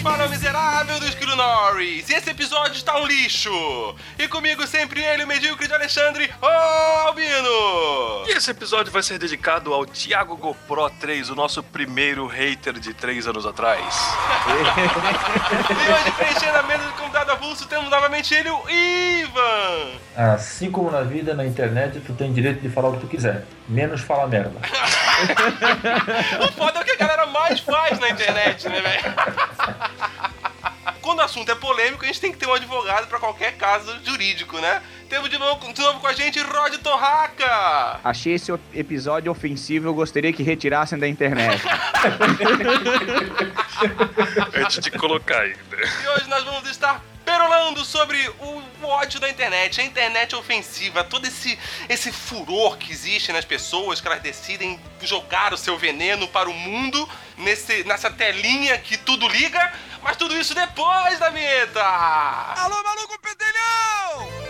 fala é o miserável do Esquilo Norris. E esse episódio está um lixo. E comigo sempre ele, o medíocre de Alexandre, o Albino. E esse episódio vai ser dedicado ao Thiago GoPro 3, o nosso primeiro hater de 3 anos atrás. E hoje, preenchendo a mesa de convidado avulso, temos novamente ele, o Ivan. Assim como na vida, na internet, tu tem direito de falar o que tu quiser. Menos falar merda. O foda é o que a galera mais faz na internet, né, velho? Quando o assunto é polêmico, a gente tem que ter um advogado pra qualquer caso jurídico, né? Temos de novo, de novo com a gente Rod Torraca. Achei esse episódio ofensivo, eu gostaria que retirassem da internet. Antes de colocar ainda. E hoje nós vamos estar perolando sobre o ódio da internet, a internet ofensiva, todo esse, esse furor que existe nas pessoas, que elas decidem jogar o seu veneno para o mundo nesse, nessa telinha que tudo liga, mas tudo isso depois da vinheta! Alô, maluco pedelhão!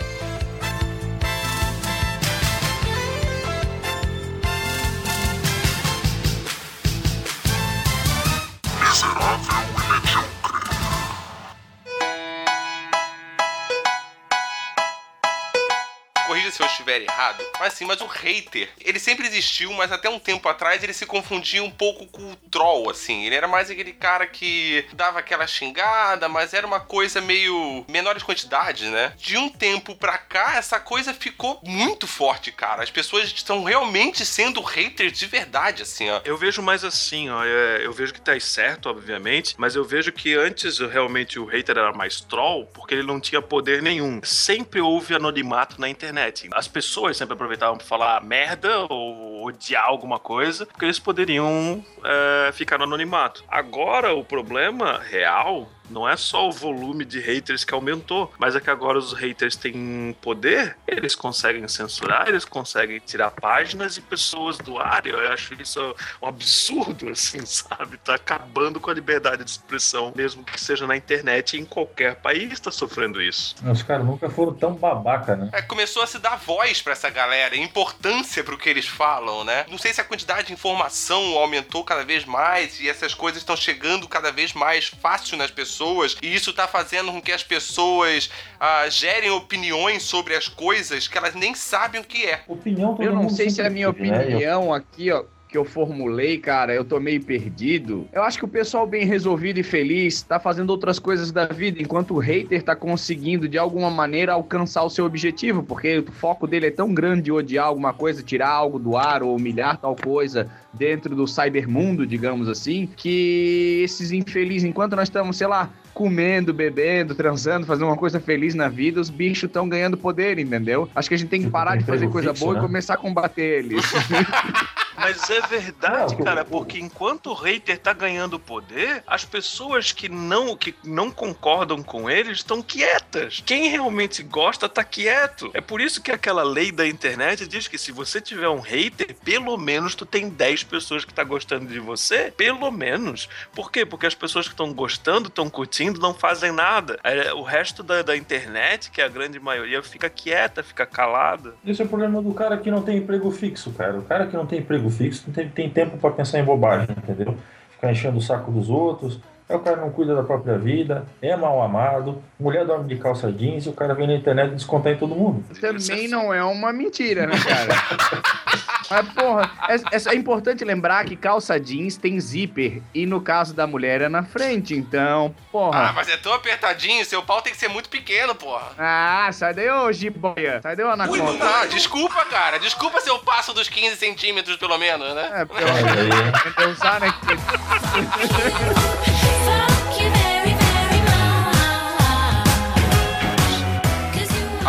Corrija se eu estiver errado, mas sim, mas o hater, ele sempre existiu, mas até um tempo atrás ele se confundia um pouco com o troll, assim. Ele era mais aquele cara que dava aquela xingada, mas era uma coisa meio menores quantidades, né? De um tempo pra cá, essa coisa ficou muito forte, cara. As pessoas estão realmente sendo haters de verdade, assim, ó. Eu vejo mais assim, ó. é, Eu vejo que tá certo, obviamente, mas eu vejo que antes realmente o hater era mais troll, porque ele não tinha poder nenhum. Sempre houve anonimato na internet. As pessoas sempre aproveitavam pra falar merda ou odiar alguma coisa, porque eles poderiam é, ficar no anonimato. Agora o problema real não é só o volume de haters que aumentou, mas é que agora os haters têm poder, eles conseguem censurar, eles conseguem tirar páginas e pessoas do ar. Eu acho isso um absurdo, assim, sabe? Tá acabando com a liberdade de expressão, mesmo que seja na internet em qualquer país tá sofrendo isso. Os caras nunca foram tão babaca, né? É, começou a se dar voz pra essa galera, importância pro que eles falam, né? Não sei se a quantidade de informação aumentou cada vez mais e essas coisas estão chegando cada vez mais fácil nas pessoas e isso tá fazendo com que as pessoas ah, gerem opiniões sobre as coisas que elas nem sabem o que é. Opinião Eu não sei se é a minha né? Eu- opinião aqui, ó, que eu formulei, cara, eu tô meio perdido. Eu acho que o pessoal bem resolvido e feliz tá fazendo outras coisas da vida, enquanto o hater tá conseguindo, de alguma maneira, alcançar o seu objetivo, porque o foco dele é tão grande de odiar alguma coisa, tirar algo do ar ou humilhar tal coisa dentro do cybermundo, digamos assim, que esses infelizes, enquanto nós estamos, sei lá, comendo, bebendo, transando, fazendo uma coisa feliz na vida, os bichos estão ganhando poder, entendeu? Acho que a gente tem que parar de fazer coisa boa né? e começar a combater eles. Mas é verdade, cara, porque enquanto o hater tá ganhando poder, as pessoas que não, que não concordam com ele estão quietas. Quem realmente gosta tá quieto. É por isso que aquela lei da internet diz que se você tiver um hater, pelo menos tu tem 10 pessoas que tá gostando de você, pelo menos. Por quê? Porque as pessoas que estão gostando, estão curtindo, não fazem nada. É, O resto da, da internet, que é a grande maioria, fica quieta, fica calada. Esse é o problema do cara que não tem emprego fixo, cara. O cara que não tem emprego fixo não tem, tem tempo pra pensar em bobagem, entendeu? Ficar enchendo o saco dos outros. Aí o cara não cuida da própria vida, é mal amado, mulher dorme de calça jeans e o cara vem na internet descontar em todo mundo. Também não é uma mentira, né, cara? Mas, porra, é, é importante lembrar que calça jeans tem zíper. E no caso da mulher é na frente, então, Ah, porra. mas é tão apertadinho, seu pau tem que ser muito pequeno, porra. Ah, sai daí, ô jiboia. Sai daí, ô anaconda. Ah, desculpa, cara. Desculpa se eu passo dos 15 centímetros, pelo menos, né? É, pelo menos eu usar, né?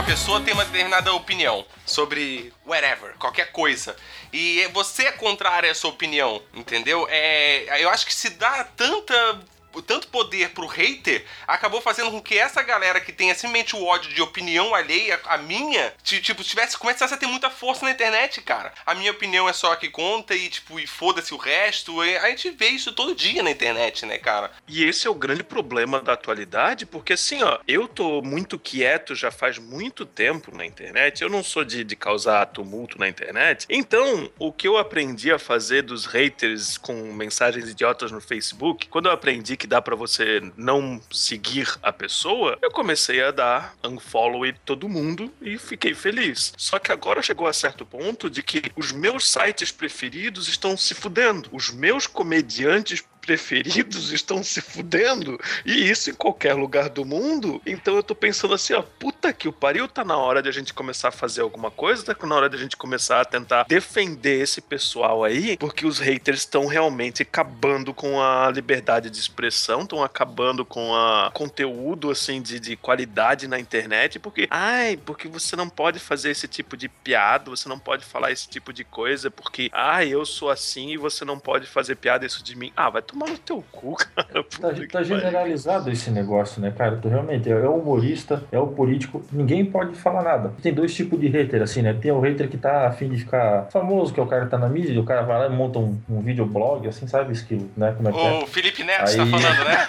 pessoa tem uma determinada opinião sobre whatever, qualquer coisa. E você é contrário a essa opinião, entendeu? É, eu acho que se dá tanta tanto poder pro hater, acabou fazendo com que essa galera que tem simplesmente o ódio de opinião alheia, a minha, ti- tipo, tivesse, começasse a ter muita força na internet, cara. A minha opinião é só a que conta e, tipo, e foda-se o resto. A gente vê isso todo dia na internet, né, cara? E esse é o grande problema da atualidade, porque assim, ó, eu tô muito quieto já faz muito tempo na internet, eu não sou de, de causar tumulto na internet. Então, o que eu aprendi a fazer dos haters com mensagens idiotas no Facebook, quando eu aprendi que dá pra você não seguir a pessoa, eu comecei a dar unfollow em todo mundo e fiquei feliz. Só que agora chegou a certo ponto de que os meus sites preferidos estão se fudendo. Os meus comediantes preferidos estão se fudendo. E isso em qualquer lugar do mundo. Então eu tô pensando assim, ó, puta que o pariu, tá na hora de a gente começar a fazer alguma coisa, tá na hora de a gente começar a tentar defender esse pessoal aí, porque os haters estão realmente acabando com a liberdade de expressão, estão acabando com a conteúdo assim de, de qualidade na internet, porque ai, porque você não pode fazer esse tipo de piada, você não pode falar esse tipo de coisa, porque ai, eu sou assim e você não pode fazer piada isso de mim. Ah, vai tomar no teu cu, cara. Tá, tá pariu. generalizado esse negócio, né, cara? Tu realmente é o humorista, é o político, ninguém pode falar nada. Tem dois tipos de hater, assim, né? Tem o hater que tá afim de ficar famoso, que é o cara que tá na mídia, e o cara vai lá e monta um, um videoblog, assim, sabe? Esquilo, né? Como é que é? O Felipe Neto tá Aí- falando, né?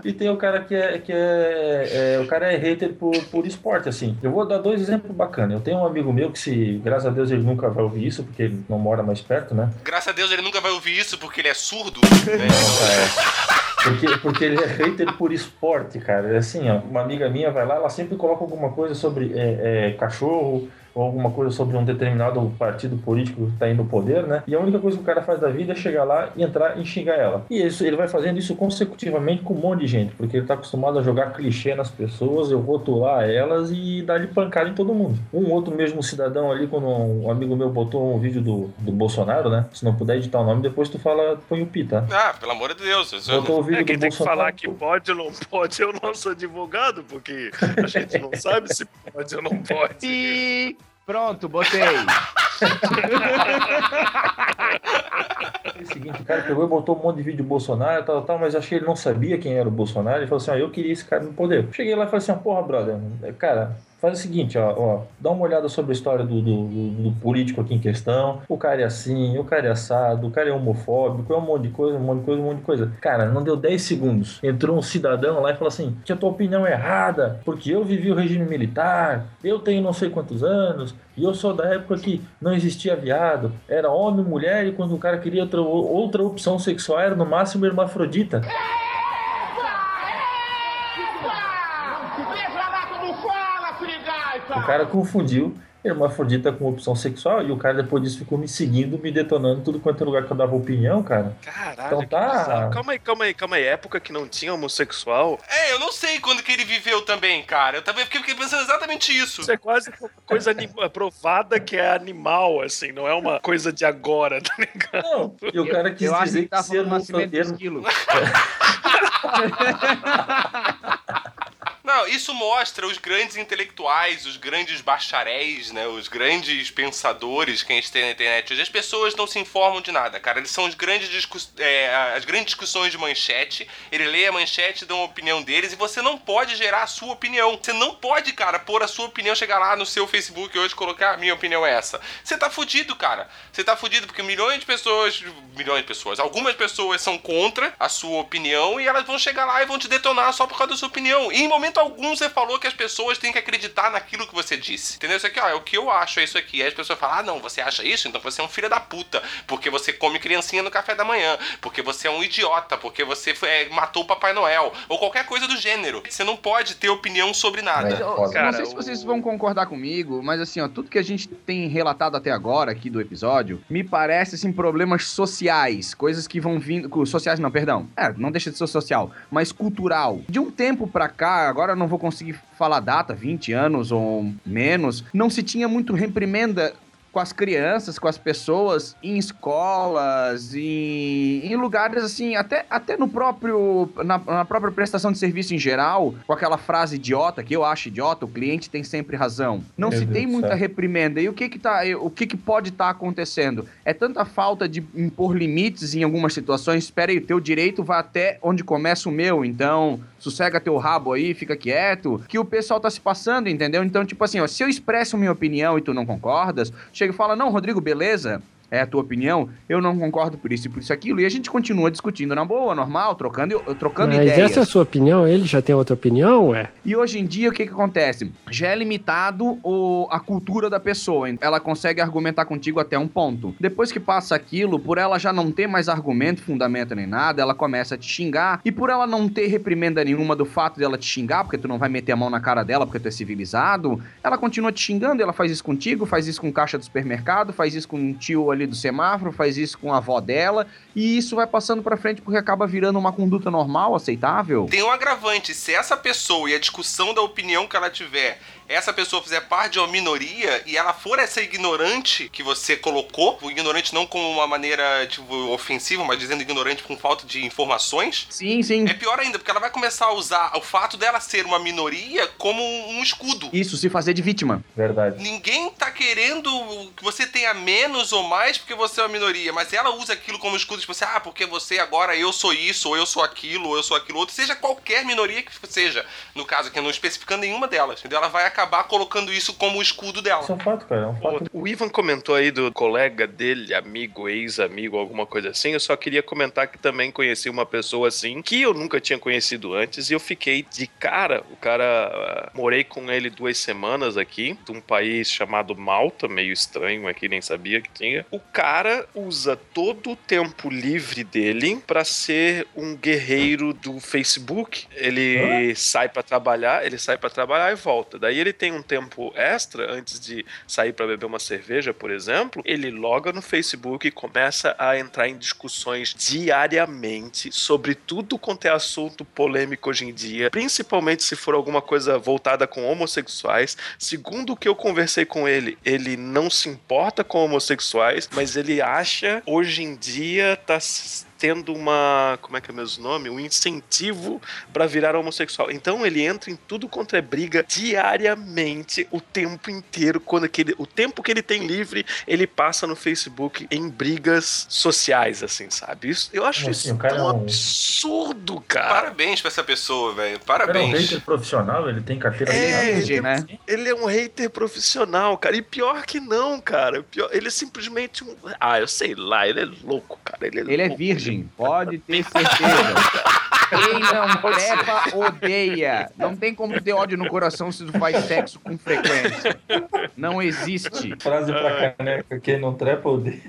E tem o cara que é, que é, é- O cara é hater por, por esporte, assim. Eu vou dar dois exemplos bacanas. Eu tenho um amigo meu que, se, graças a Deus, ele nunca vai ouvir isso, porque ele não mora mais perto, né? Graças a Deus ele nunca vai ouvir isso porque ele é surdo. né? É, porque, porque ele é hater por esporte, cara. É assim, ó, uma amiga minha vai lá, ela sempre coloca alguma coisa sobre é, é, cachorro ou alguma coisa sobre um determinado partido político que está aí no poder, né? E a única coisa que o cara faz da vida é chegar lá e entrar e xingar ela. E isso, ele vai fazendo isso consecutivamente com um monte de gente, porque ele tá acostumado a jogar clichê nas pessoas, eu rotular elas e dar de pancada em todo mundo. Um outro mesmo cidadão ali, quando um amigo meu botou um vídeo do, do Bolsonaro, né? Se não puder editar o nome, depois tu fala, põe o pi, tá? Ah, pelo amor de Deus. eu- Botou o vídeo É, quem do tem que Bolsonaro. falar que pode ou não pode é o nosso advogado, porque a gente não sabe se pode ou não pode. E pronto, botei. É o seguinte, o cara pegou e botou um monte de vídeo do Bolsonaro tal, tal, mas acho que ele não sabia quem era o Bolsonaro. Ele falou assim: ó, eu queria esse cara no poder. Cheguei lá e falei assim: porra, brother, cara. Faz o seguinte, ó, ó, dá uma olhada sobre a história do, do, do- político aqui em questão. O cara é assim, o cara é assado, o cara é homofóbico, é um monte de coisa, um monte de coisa, um monte de coisa. Cara, não deu 10 segundos. Entrou um cidadão lá e falou assim: que a tua opinião é errada, porque eu vivi o regime militar, eu tenho não sei quantos anos, e eu sou da época que não existia viado, era homem, mulher, e quando o cara queria outra, outra opção sexual, era no máximo hermafrodita. O cara confundiu hermafrodita com opção sexual e o cara depois disso ficou me seguindo, me detonando tudo quanto é lugar que eu dava opinião, cara. Caralho, Então tá. Calma aí, calma aí, calma aí. Época que não tinha homossexual. É, eu não sei quando que ele viveu também, cara. Eu também fiquei, pensando exatamente isso. Isso é quase uma coisa provada que é animal, assim, não é uma coisa de agora, tá ligado? Não, e o cara quis Eu acho dizer que que ser do nascimento esquilo. Isso mostra os grandes intelectuais, os grandes bacharéis, né? Os grandes pensadores que a gente tem na internet. Hoje as pessoas não se informam de nada, cara. Eles são os grandes discuss... é, as grandes discussões de manchete. Ele lê a manchete, dá uma opinião deles e você não pode gerar a sua opinião. Você não pode, cara, pôr a sua opinião, chegar lá no seu Facebook hoje colocar a minha opinião é essa. Você tá fudido, cara. Você tá fudido porque milhões de pessoas, milhões de pessoas, algumas pessoas são contra a sua opinião e elas vão chegar lá e vão te detonar só por causa da sua opinião. E em momento algum você falou que as pessoas têm que acreditar naquilo que você disse. Entendeu? Isso aqui, ó, é o que eu acho, é isso aqui. Aí as pessoas falam, ah, não, você acha isso? Então você é um filho da puta. Porque você come criancinha no café da manhã. Porque você é um idiota. Porque você foi- é, matou o Papai Noel. Ou qualquer coisa do gênero. Você não pode ter opinião sobre nada. Eu, foda. eu não sei Cara, se vocês o- vão concordar comigo, mas assim, ó, tudo que a gente tem relatado até agora aqui do episódio, me parece assim problemas sociais, coisas que vão vindo, sociais não, perdão. É, não deixa de ser social, mas cultural. De um tempo pra cá, agora não vou conseguir falar data, 20 anos ou menos, não se tinha muito reprimenda com as crianças, com as pessoas, em escolas, em, em lugares assim, até, até no próprio. Na, na própria prestação de serviço em geral, com aquela frase idiota, que eu acho idiota, o cliente tem sempre razão. Não Meu se Deus tem muita céu. reprimenda. E o que que tá, o que que pode estar acontecendo? É tanta falta de impor limites em algumas situações. Espera aí, o teu direito vai até onde começa o meu, então sossega teu rabo aí, fica quieto, que o pessoal tá se passando, entendeu? Então, tipo assim, ó, se eu expresso minha opinião e tu não concordas, chega e fala, não, Rodrigo, beleza? É a tua opinião, eu não concordo por isso e por isso aquilo, e a gente continua discutindo na boa, normal, trocando, trocando Mas ideias. essa é a sua opinião, ele já tem outra opinião, ué? E hoje em dia, o que, que acontece? Já é limitado o, a cultura da pessoa. Ela consegue argumentar contigo até um ponto. Depois que passa aquilo, por ela já não ter mais argumento, fundamento nem nada, ela começa a te xingar. E por ela não ter reprimenda nenhuma do fato dela te xingar, porque tu não vai meter a mão na cara dela porque tu é civilizado, ela continua te xingando. Ela faz isso contigo, faz isso com caixa do supermercado, faz isso com um tio ali do semáforo, faz isso com a avó dela. E isso vai passando pra frente porque acaba virando uma conduta normal, aceitável. Tem um agravante, se essa pessoa e a discussão da opinião que ela tiver, essa pessoa fizer parte de uma minoria e ela for essa ignorante que você colocou, o ignorante não como uma maneira tipo, ofensiva, mas dizendo ignorante com falta de informações, Sim, sim. é pior ainda, porque ela vai começar a usar o fato dela ser uma minoria como um escudo. Isso, se fazer de vítima. Verdade. Ninguém tá querendo que você tenha menos ou mais porque você é uma minoria, mas ela usa aquilo como escudo, tipo assim, ah, porque você agora eu sou isso, ou eu sou aquilo, ou eu sou aquilo outro, seja qualquer minoria que seja, no caso aqui, não especificando nenhuma delas, entendeu? Ela vai acabar colocando isso como escudo dela. Isso é um fato, cara. É um fato. O, o Ivan comentou aí do colega dele, amigo, ex-amigo, alguma coisa assim. Eu só queria comentar que também conheci uma pessoa assim, que eu nunca tinha conhecido antes, e eu fiquei de cara. O cara, ah, morei com ele duas semanas aqui, de um país chamado Malta, meio estranho aqui, nem sabia que tinha. O cara usa todo o tempo livre dele pra ser um guerreiro do Facebook. Ele sai pra trabalhar, ele sai pra trabalhar e volta. Daí ele tem um tempo extra antes de sair pra beber uma cerveja, por exemplo. Ele loga no Facebook e começa a entrar em discussões diariamente sobre tudo quanto é assunto polêmico hoje em dia, principalmente se for alguma coisa voltada com homossexuais. Segundo o que eu conversei com ele, ele não se importa com homossexuais, mas ele acha hoje em dia tá tendo uma, como é que é o mesmo nome? Um incentivo pra virar homossexual. Então ele entra em tudo quanto é briga diariamente, o tempo inteiro, quando aquele, o tempo que ele tem livre, ele passa no Facebook em brigas sociais, assim, sabe? Isso, eu acho isso cara tão é um- absurdo, cara. Parabéns pra essa pessoa, velho. O cara é um Parabéns. hater profissional, ele tem carteira Ele é assinada. virgem, né? Ele é um hater profissional, cara. E pior que não, cara. Pior, ele é simplesmente um. Ah, eu sei lá, ele é louco, cara. Ele é, Ele é louco. Virgem, pode ter certeza. Quem não trepa, odeia. Não tem como ter ódio no coração se tu faz sexo com frequência. Não existe. Frase pra caneca, quem não trepa, odeia.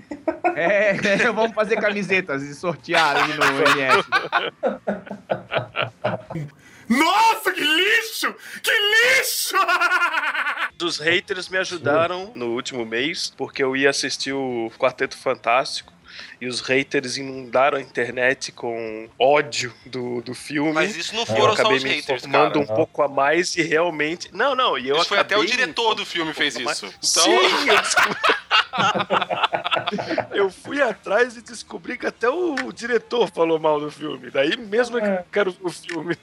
É, vamos fazer camisetas e sortear ali no MS. Nossa, que lixo! Que lixo! Os haters me ajudaram no último mês, porque eu ia assistir o Quarteto Fantástico. E os haters inundaram a internet com ódio do, do filme. Mas isso não foram só os haters, cara. um pouco a mais e realmente. Não, não, e eu Isso foi até o diretor do filme fez isso. Então, Sim, eu descobri. eu fui atrás e descobri que até o diretor falou mal do filme. Daí mesmo é que eu quero o filme.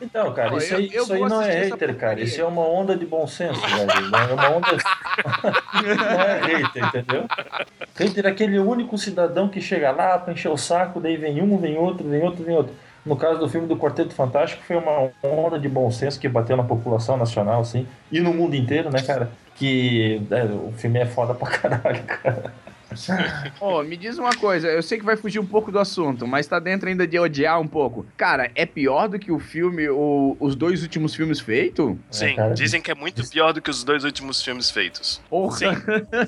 Então, cara, Ó, isso eu- aí, eu isso aí não é hater, cara. Isso é uma onda de bom senso, velho. Não É uma onda. não é hater, entendeu? Hater é aquele único cidadão que chega lá pra encher o saco, daí vem um, vem outro, vem outro, vem outro. No caso do filme do Quarteto Fantástico, foi uma onda de bom senso que bateu na população nacional, assim, e no mundo inteiro, né, cara? Que é, o filme é foda pra caralho, cara. Ô, me diz uma coisa, eu sei que vai fugir um pouco do assunto, mas tá dentro ainda de odiar um pouco. Cara, é pior do que o filme, o- os dois últimos filmes feitos? Sim, cara. dizem que é muito pior do que os dois últimos filmes feitos. Porra. Sim,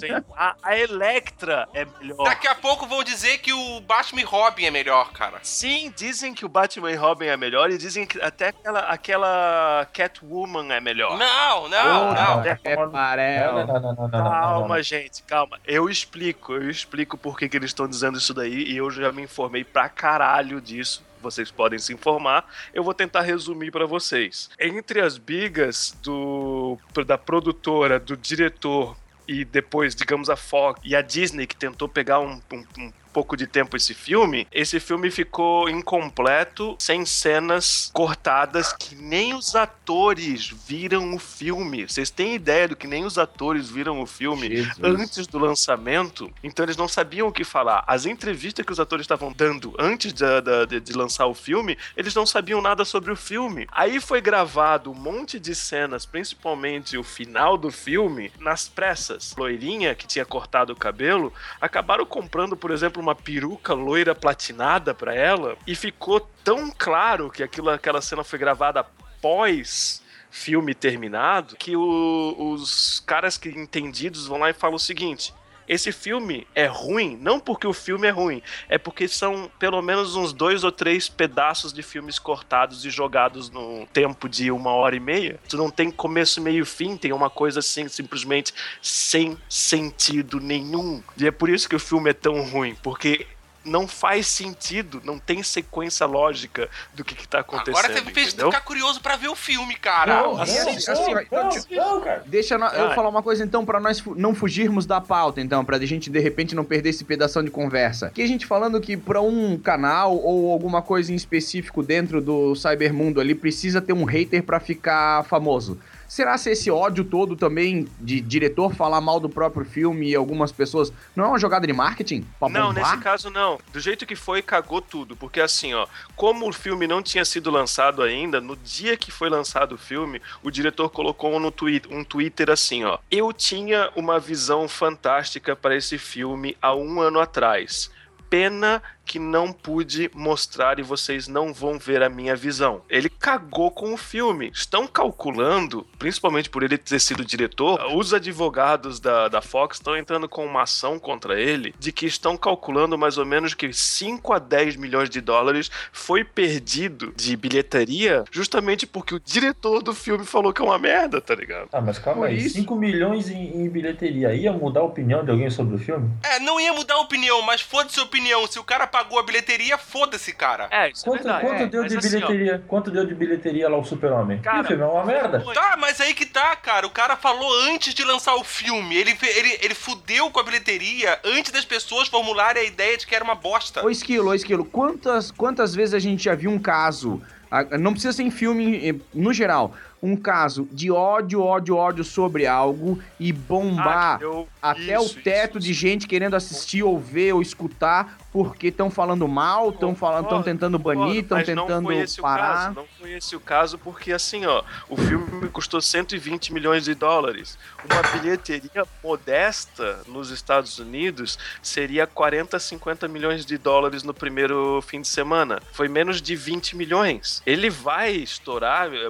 sim. A, a Electra é melhor. daqui a pouco vão dizer que o Batman e Robin é melhor, cara. Sim, dizem que o Batman e Robin é melhor e dizem que até aquela, aquela Catwoman é melhor. Não, não, Ô, não. é Não, não, parel. não, não, não, não, não, não, Calma, não. gente, calma. Eu explico, eu explico por que, que eles estão dizendo isso daí e eu já me informei pra caralho disso. Vocês podem se informar. Eu vou tentar resumir pra vocês. Entre as bigas do da produtora, do diretor e depois, digamos, a Fox e a Disney que tentou pegar um, um, um pouco de tempo esse filme, esse filme ficou incompleto, sem cenas cortadas, que nem os atores viram o filme. Vocês têm ideia do que nem os atores viram o filme Jesus. antes do lançamento? Então eles não sabiam o que falar. As entrevistas que os atores estavam dando antes de, de, de lançar o filme, eles não sabiam nada sobre o filme. Aí foi gravado um monte de cenas, principalmente o final do filme, nas pressas. Loirinha, que tinha cortado o cabelo, acabaram comprando, por exemplo, uma peruca loira platinada pra ela e ficou tão claro que aquilo, aquela cena foi gravada após filme terminado que o- os caras que entendidos vão lá e falam o seguinte. Esse filme é ruim, não porque o filme é ruim, é porque são pelo menos uns dois ou três pedaços de filmes cortados e jogados num tempo de uma hora e meia. Tu não tem começo, meio e fim, tem uma coisa assim, simplesmente sem sentido nenhum. E é por isso que o filme é tão ruim, porque não faz sentido, não tem sequência lógica do que, que tá acontecendo. Agora você fez ficar curioso pra ver o filme, cara. Não, assim, assim, não, então, não, cara. Deixa eu falar uma coisa então pra nós não fugirmos da pauta, então, pra gente de repente não perder esse pedação de conversa. Que a gente falando que pra um canal ou alguma coisa em específico dentro do cybermundo ali precisa ter um hater pra ficar famoso. Será se esse ódio todo também de diretor falar mal do próprio filme e algumas pessoas não é uma jogada de marketing? Pra Não, bombar? nesse caso não. Do jeito que foi, cagou tudo. Porque assim, ó, como o filme não tinha sido lançado ainda, no dia que foi lançado o filme, o diretor colocou no tweet, um Twitter assim, ó. Eu tinha uma visão fantástica para esse filme há um ano atrás. Pena que não pude mostrar e vocês não vão ver a minha visão. Ele cagou com o filme. Estão calculando, principalmente por ele ter sido diretor, os advogados da, da Fox estão entrando com uma ação contra ele de que estão calculando mais ou menos que 5 a 10 milhões de dólares foi perdido de bilheteria justamente porque o diretor do filme falou que é uma merda, tá ligado? Ah, mas calma Por aí, isso- 5 milhões em, em bilheteria. Ia mudar a opinião de alguém sobre o filme? É, não ia mudar a opinião, mas foda-se a opinião. Se o cara pagou a bilheteria, foda-se, cara. É, isso Quanto, é verdade. quanto deu Mas de assim, ó, bilheteria? quanto deu de bilheteria lá o Super-Homem? Cara, o filme é uma merda. Tá, mas aí que tá, cara. O cara falou antes de lançar o filme. Ele, ele, ele fudeu com a bilheteria antes das pessoas formularem a ideia de que era uma bosta. Ô Esquilo, ô Esquilo, quantas, quantas vezes a gente já viu um caso, ah, não precisa ser em filme, no geral, um caso de ódio, ódio, ódio sobre algo e ah, bombar que deu até isso, o teto isso, de gente querendo assistir ou ver ou escutar porque estão falando mal, estão falando, estão tentando banir, estão tentando parar. caso, não foi esse o caso, porque assim, ó, o filme custou 120 milhões de dólares. Uma bilheteria modesta nos Estados Unidos seria 40, 50 milhões de dólares no primeiro fim de semana. Foi menos de 20 milhões. Ele vai estourar eh,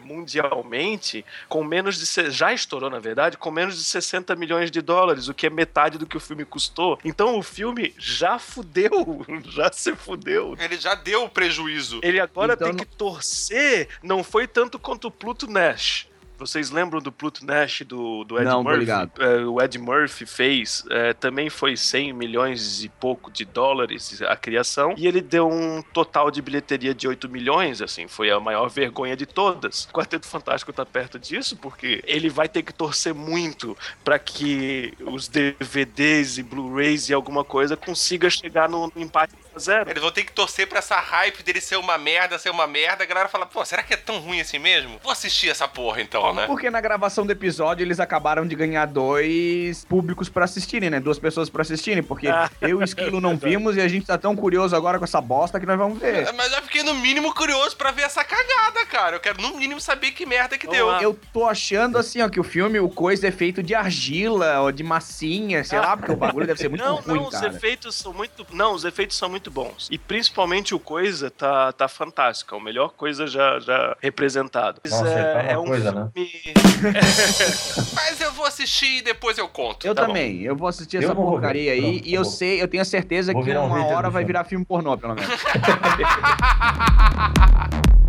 mundialmente com menos de. Já estourou, na verdade, com menos de 60 milhões de dólares, o que é metade do que o filme custou. Então o filme já fudeu, já se fudeu. Ele já deu o prejuízo. Ele agora Então tem não- que torcer, não foi tanto quanto o Pluto Nash. Vocês lembram do Pluto Nash do, do Ed Não, Murphy? ligado. É, o Ed Murphy fez, é, também foi 100 milhões e pouco de dólares a criação, e ele deu um total de bilheteria de 8 milhões, assim, foi a maior vergonha de todas. O Quarteto Fantástico tá perto disso, porque ele vai ter que torcer muito para que os DVDs e Blu-rays e alguma coisa consiga chegar no empate zero. Eles vão ter que torcer pra essa hype dele ser uma merda, ser uma merda. A galera fala, pô, será que é tão ruim assim mesmo? Vou assistir essa porra então, né? Porque na gravação do episódio eles acabaram de ganhar dois públicos pra assistirem, né? Duas pessoas pra assistirem, porque Ah, eu e o Esquilo não vimos e a gente tá tão curioso agora com essa bosta que nós vamos ver. Mas eu fiquei no mínimo curioso pra ver essa cagada, cara. Eu quero no mínimo saber que merda que Vamos deu. Eu tô achando assim, ó, que o filme, o coisa é feito de argila ou de massinha, sei lá, porque o bagulho deve ser muito não, ruim, não, os cara. efeitos são muito. Não, os efeitos são muito bons. E principalmente o Coisa tá, tá fantástico. É o melhor coisa já, já representado. Mas Nossa, é, tá uma é um coisa, né? filme. Mas eu vou assistir e depois eu conto. Eu tá bom? também, eu vou assistir Eu essa vou ver. porcaria aí Pronto, e tá eu bom. sei, eu tenho a certeza Vou que um uma hater hora vai filme. virar filme pornô, pelo menos.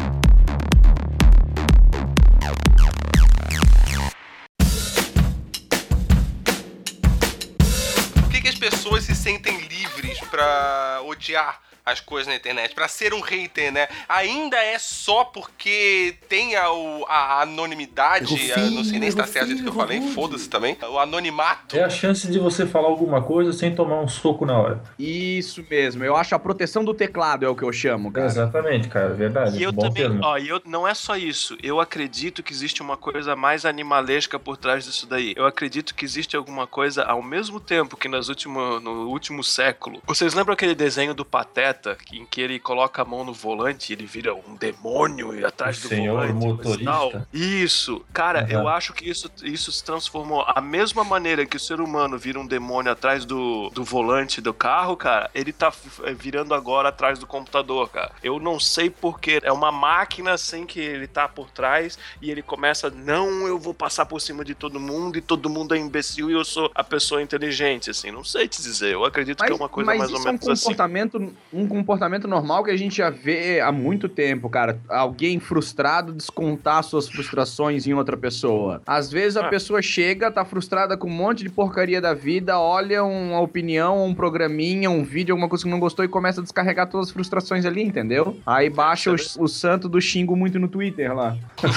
que, as pessoas se sentem livres pra odiar as coisas na internet, pra ser um hater, né? Ainda é só porque tem a, a anonimidade, a- não sei nem se tá certo que eu falei, foda-se também. O anonimato. É a chance de você falar alguma coisa sem tomar um soco na hora. Isso mesmo. Eu acho a proteção do teclado é o que eu chamo, cara. Exatamente, cara, verdade. E eu Bom também, termo. ó, e eu, não é só isso. Eu acredito que existe uma coisa mais animalesca por trás disso daí. Eu acredito que existe alguma coisa ao mesmo tempo que nas último, no último século. Vocês lembram aquele desenho do Pateta em que ele coloca a mão no volante e ele vira um demônio e atrás O do senhor volante? e motorista. Isso, cara, Aham. eu acho que isso, isso se transformou. A mesma maneira que o ser humano vira um demônio atrás do, do volante do carro, cara, ele tá virando agora atrás do computador, cara. Eu não sei porquê. É uma máquina sem que ele tá por trás e ele começa, não, eu vou passar por cima de todo mundo e todo mundo é imbecil e eu sou a pessoa inteligente, assim. Não sei te dizer. Eu acredito que é uma coisa mas mais isso ou menos é um assim. comportamento, um comportamento normal que a gente já vê há muito tempo, cara. Alguém frustrado descontar suas frustrações em outra pessoa. Às vezes a Ah. pessoa chega, tá frustrada com um monte de porcaria da vida, olha uma opinião, um programinha, um vídeo, alguma coisa que não gostou e começa a descarregar todas as frustrações ali, entendeu? Aí baixa o, o santo do xingo muito no Twitter lá.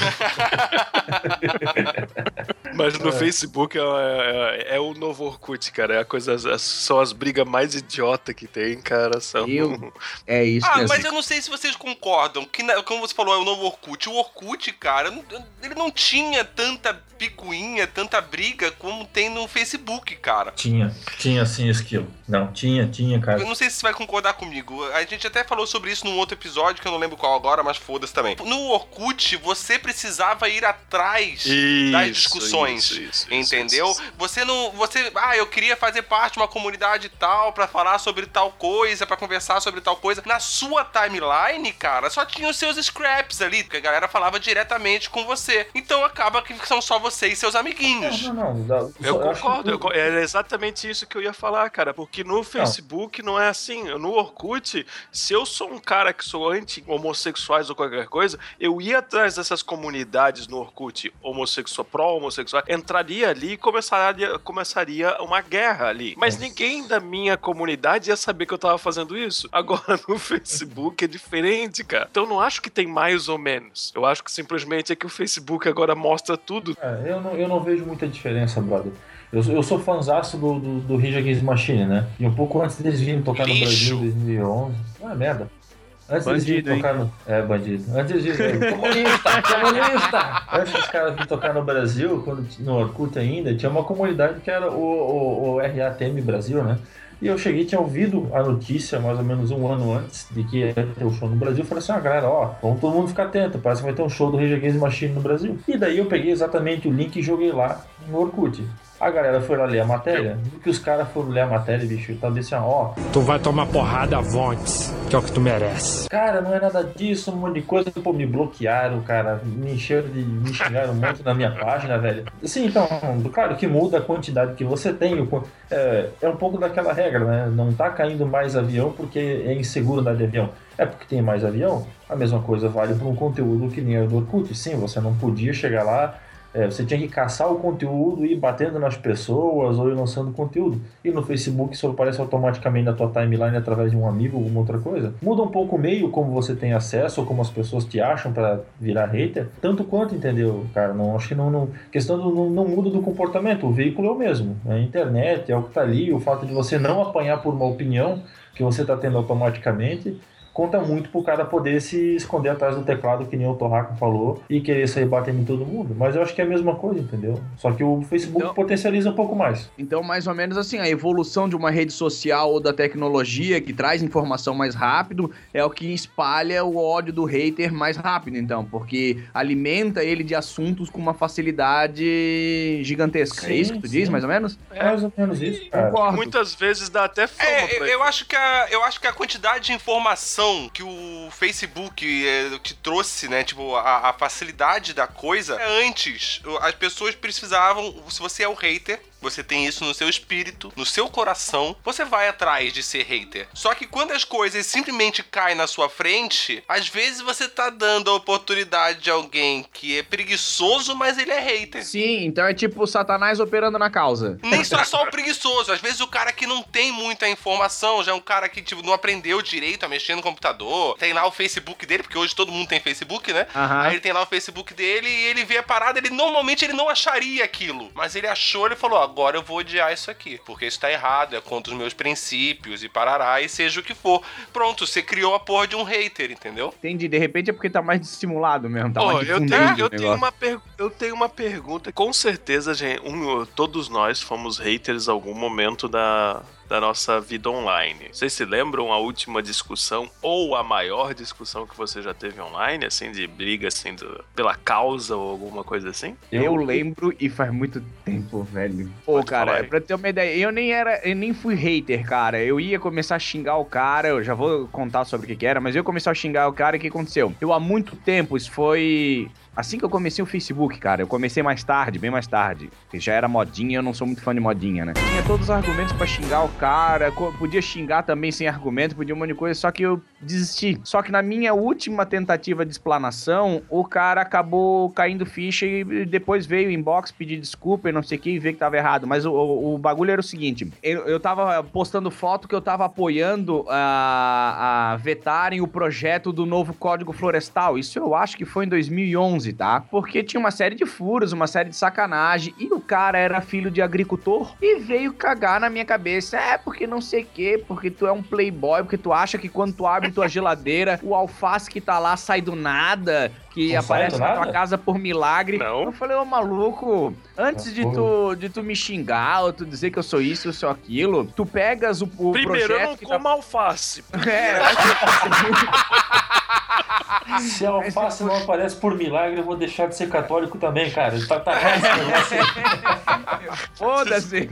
Mas no Facebook é, é- é o novo Orkut, cara. É a coisa, as- são as brigas mais idiota que tem, cara. São... É isso Ah, mesmo. mas eu não sei se vocês concordam. Que, na- como você falou, é o novo Orkut. O Orkut, cara, ele não tinha tanta picuinha, tanta briga como tem no Facebook, cara. Tinha, tinha sim esquilo. Não, tinha, tinha, cara. Eu não sei se você vai concordar comigo. A gente até falou sobre isso num outro episódio, que eu não lembro qual agora, mas foda-se também. No Orkut, você precisava ir atrás das Isso, discussões. isso, isso, isso, entendeu? isso, isso. Você não. Você. Ah, eu queria fazer parte de uma comunidade tal pra falar sobre tal coisa, pra conversar sobre tal coisa. Na sua timeline, cara, só tinha os seus scraps ali, que a galera falava diretamente com você. Então acaba que são só você e seus amiguinhos. Não, não, não. Eu que concordo, eu tudo- co- é exatamente isso que eu ia falar, cara. Porque no Facebook não, é assim. No Orkut, se eu sou um cara que sou anti-homossexuais ou qualquer coisa, eu ia atrás dessas comunidades no Orkut homossexual, pró-homossexual, entraria ali e começaria, começaria uma guerra ali. Mas ninguém da minha comunidade ia saber que eu tava fazendo isso. Agora no Facebook é diferente, cara. Então eu não acho que tem mais ou menos. Eu acho que simplesmente é que o Facebook agora mostra tudo. É, eu, não, eu não vejo muita diferença, brother. Eu, eu sou fãzaço do, do, do Rage Against Machine, né? E um pouco antes deles virem tocar no Lixo. Brasil em 2011. Ah, merda. Antes deles Bandido, virem tocar no... É, bandido. Antes deles virem... comunista! Comunista! Antes dos caras virem tocar no Brasil, quando, no Orkut ainda, tinha uma comunidade que era o, o, o RATM Brasil, né? E eu cheguei, tinha ouvido a notícia mais ou menos um ano antes de que ia ter o show no Brasil. Eu falei assim, ah, galera, ó, vamos todo mundo ficar atento, parece que vai ter um show do Rage Machine no Brasil. E daí eu peguei exatamente o link e joguei lá no Orkut. A galera foi lá ler a matéria, que os caras foram ler a matéria, bicho, e tal, disse assim, ó, Tu vai tomar porrada Vontes, que é o que tu merece. cara, não é nada disso, um monte de coisa, pô, me bloquearam, cara, me encheram de, me xingaram muito na minha página, velho. Sim, então, claro que muda a quantidade que você tem, o é, é um pouco daquela regra, né, não tá caindo mais avião porque é inseguro andar de avião. É porque tem mais avião, a mesma coisa vale para um conteúdo que nem era do Orkut. Sim, você não podia chegar lá, é, você tinha que caçar o conteúdo e ir batendo nas pessoas ou ir lançando conteúdo. E no Facebook isso aparece automaticamente na tua timeline através de um amigo ou alguma outra coisa. Muda um pouco o meio como você tem acesso ou como as pessoas te acham para virar hater. Tanto quanto, entendeu, cara? Não, acho que não, não questão do, não, não muda do comportamento. O veículo é o mesmo. A internet é o que tá ali. O fato de você não apanhar por uma opinião que você tá tendo automaticamente conta muito pro cara poder se esconder atrás do teclado, que nem o Torraco falou, e querer sair batendo em todo mundo. Mas eu acho que é a mesma coisa, entendeu? Só que o Facebook Então- potencializa um pouco mais. Então, mais ou menos assim, a evolução de uma rede social ou da tecnologia que traz informação mais rápido é o que espalha o ódio do hater mais rápido, então, porque alimenta ele de assuntos com uma facilidade gigantesca. é Sim, isso que tu sim. diz, mais ou menos? É mais ou menos isso, cara. Concordo. Muitas vezes dá até fama É, eu, eu acho que a, eu acho que a quantidade de informação que o Facebook é, te trouxe, né? Tipo, a, a facilidade da coisa. Antes, as pessoas precisavam. Se você é o hater, você tem isso no seu espírito, no seu coração, você vai atrás de ser hater. Só que quando as coisas simplesmente caem na sua frente, às vezes você tá dando a oportunidade de alguém que é preguiçoso, mas ele é hater. Sim, então é tipo o Satanás operando na causa. Nem só só o preguiçoso, às vezes o cara que não tem muita informação, já é um cara que tipo não aprendeu direito a mexer no computador, tem lá o Facebook dele, porque hoje todo mundo tem Facebook, né? Aham. Aí ele tem lá o Facebook dele e ele vê a parada, ele normalmente ele não acharia aquilo, mas ele achou, ele falou: "Agora eu vou odiar isso aqui, porque isso tá errado, é contra os meus princípios e parará e seja o que for". Pronto, você criou a porra de um hater, entendeu? Entendi, de repente é porque tá mais dissimulado mesmo, tá Pô, mais eu tenho, o eu, tenho uma eu tenho uma pergunta. Com certeza, gente, um- todos nós fomos haters em algum momento da, da nossa vida online. Vocês se lembram a última discussão ou a maior discussão que você já teve online, assim, de briga, assim, do- pela causa ou alguma coisa assim? Eu lembro e faz muito tempo, velho. Pô, Pode cara, falar pra ter uma ideia, eu nem era, eu nem fui hater, cara. Eu ia começar a xingar o cara, eu já vou contar sobre o que que era, mas eu comecei a xingar o cara e o que aconteceu? Eu há muito tempo, isso foi assim que eu comecei o Facebook, cara. Eu comecei mais tarde, bem mais tarde, que já era modinha, eu não sou muito fã de modinha, né? Tinha todos os argumentos pra xingar o cara, podia xingar também sem argumento, podia um monte de coisa, só que eu desisti. Só que na minha última tentativa de explanação, o cara acabou caindo ficha e depois veio o inbox pedir desculpa e não sei o que e ver que tava errado. Mas o, o, o bagulho era o seguinte: eu, eu tava postando foto que eu tava apoiando a, a vetarem o projeto do novo Código Florestal. Isso eu acho que foi em 2011, tá? Porque tinha uma série de furos, uma série de sacanagem e o cara era filho de agricultor e veio cagar na minha cabeça. É, porque não sei o que, porque tu é um playboy, porque tu acha que quando tu abre tua geladeira, o alface que tá lá sai do nada, que Não aparece na tua casa por milagre. Não. Eu falei, ô maluco, antes de tu, de tu me xingar ou tu dizer que eu sou isso, eu sou aquilo, tu pegas o, o Primeiro, eu projeto não que tá... como alface. É, Se a alface não aparece por milagre, eu vou deixar de ser católico também, cara. Tá, tá errado esse negócio aí. Foda-se.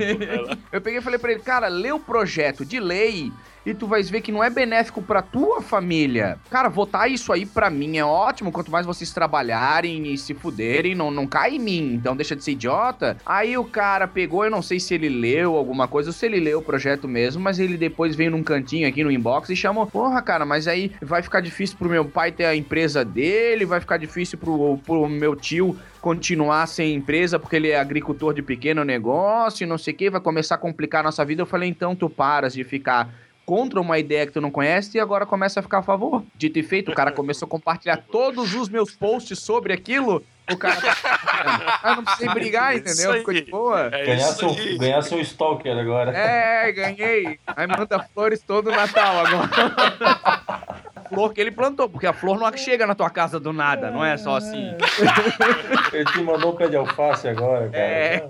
Eu peguei e falei pra ele, cara, lê o projeto de lei e tu vais ver que não é benéfico pra tua família. Cara, votar isso aí pra mim é ótimo, quanto mais vocês trabalharem e se fuderem, não, não cai em mim, então deixa de ser idiota. Aí o cara pegou, eu não sei se ele leu alguma coisa ou se ele leu o projeto mesmo, mas ele depois veio num cantinho aqui no inbox e chamou, porra, cara, mas aí vai ficar difícil pro meu pai ter a empresa dele, vai ficar difícil pro, pro meu tio continuar sem empresa porque ele é agricultor de pequeno negócio e não sei o que, vai começar a complicar a nossa vida. Eu falei, então tu paras de ficar contra uma ideia que tu não conhece e agora começa a ficar a favor. Dito e feito, o cara começou a compartilhar todos os meus posts sobre aquilo. O cara tá. Ah, não precisei brigar, entendeu? Ficou de boa. É um, aí. ganhasse um stalker agora. É, ganhei. Aí manda flores todo Natal agora. Flor que ele plantou, porque a flor não chega na tua casa do nada, não é só assim. Ele te mandou um pé de alface agora, cara. É.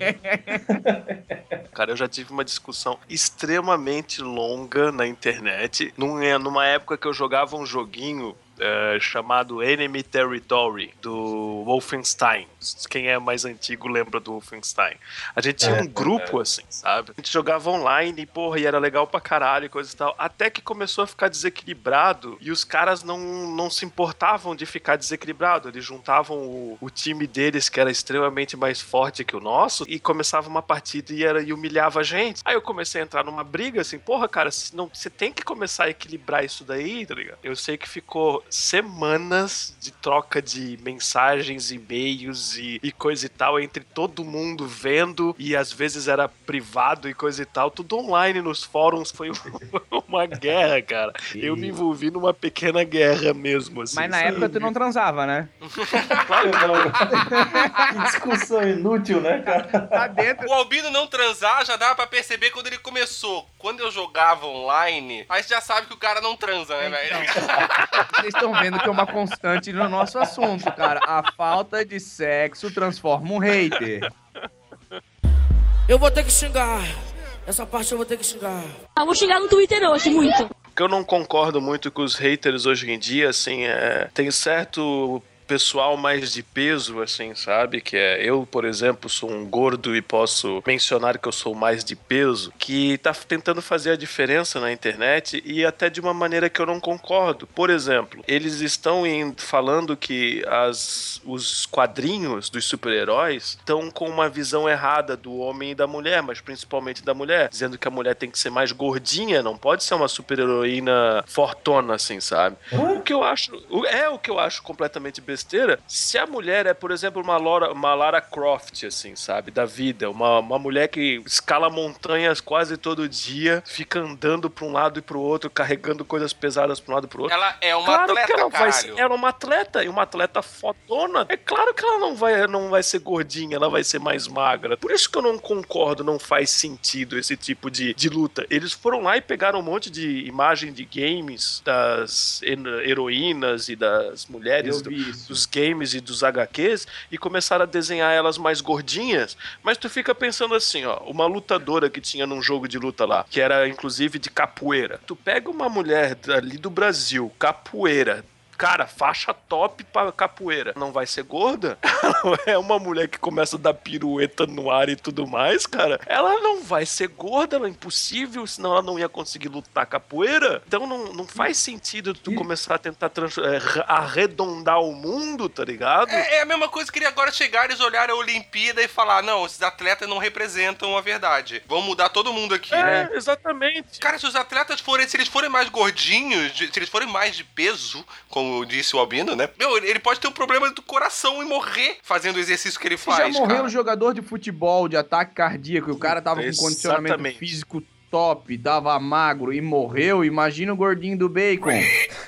Cara, eu já tive uma discussão extremamente longa na internet, num- numa época que eu jogava um joguinho é, chamado Enemy Territory, do Wolfenstein. Quem é mais antigo lembra do Wolfenstein. A gente tinha É, um grupo, assim, sabe? A gente jogava online, e, porra, e era legal pra caralho e coisa e tal. Até que começou a ficar desequilibrado e os caras não, não se importavam de ficar desequilibrado. Eles juntavam o, o time deles, que era extremamente mais forte que o nosso, e começava uma partida e, era, e humilhava a gente. Aí eu comecei a entrar numa briga, assim, porra, cara, não, você tem que começar a equilibrar isso daí, tá ligado? Eu sei que ficou semanas de troca de mensagens, e-mails e, e coisa e tal, entre todo mundo vendo, e às vezes era privado e coisa e tal, tudo online nos fóruns, foi uma guerra, cara. Eu me envolvi numa pequena guerra mesmo, assim. Mas na sabe? época tu não transava, né? que discussão inútil, né, cara? Tá dentro. O Albino não transar já dava pra perceber quando ele começou. Quando eu jogava online, aí você já sabe que o cara não transa, né, velho? Estão vendo que é uma constante no nosso assunto, cara. A falta de sexo transforma um hater. Eu vou ter que xingar. Essa parte eu vou ter que xingar. Eu vou xingar no Twitter hoje, muito. que eu não concordo muito com os haters hoje em dia, assim, é, tem certo pessoal mais de peso, assim, sabe? Que é eu, por exemplo, sou um gordo e posso mencionar que eu sou mais de peso, que tá tentando fazer a diferença na internet e até de uma maneira que eu não concordo. Por exemplo, eles estão em, falando que as, os quadrinhos dos super-heróis estão com uma visão errada do homem e da mulher, mas principalmente da mulher, dizendo que a mulher tem que ser mais gordinha, não pode ser uma super-heroína fortona, assim, sabe? O que eu acho. É o que eu acho completamente besteira. Se a mulher é, por exemplo, uma, Laura, uma Lara Croft, assim, sabe? Da vida. Uma, uma mulher que escala montanhas quase todo dia, fica andando pra um lado e pro outro, carregando coisas pesadas pra um lado e pro outro. Ela é uma claro atleta, que ela vai caralho. ser, ela é uma atleta, e uma atleta fotona. É claro que ela não vai, não vai ser gordinha, ela vai ser mais magra. Por isso que eu não concordo, não faz sentido esse tipo de, de luta. Eles foram lá e pegaram um monte de imagem de games das hero- heroínas e das mulheres Eu do- vi isso. Dos games e dos HQs e começaram a desenhar elas mais gordinhas. Mas tu fica pensando assim, ó, uma lutadora que tinha num jogo de luta lá, que era inclusive de capoeira. Tu pega uma mulher ali do Brasil, capoeira, Cara, faixa top pra capoeira. Não vai ser gorda? Ela é uma mulher que começa a dar pirueta no ar e tudo mais, cara. Ela não vai ser gorda, ela é impossível, senão ela não ia conseguir lutar capoeira. Então não, não faz sentido tu começar a tentar trans- é, arredondar o mundo, tá ligado? É, é a mesma coisa que ele agora chegar, eles olharem a Olimpíada e falar: não, esses atletas não representam a verdade. Vamos mudar todo mundo aqui. É, exatamente. Cara, se os atletas forem, se eles forem mais gordinhos, se eles forem mais de peso, como disse o Albino, né? Meu, ele pode ter um problema do coração e morrer fazendo o exercício que ele Já faz. morreu cara. um jogador de futebol de ataque cardíaco e o cara tava com condicionamento Exatamente. físico top, tava magro e morreu. Imagina o gordinho do bacon.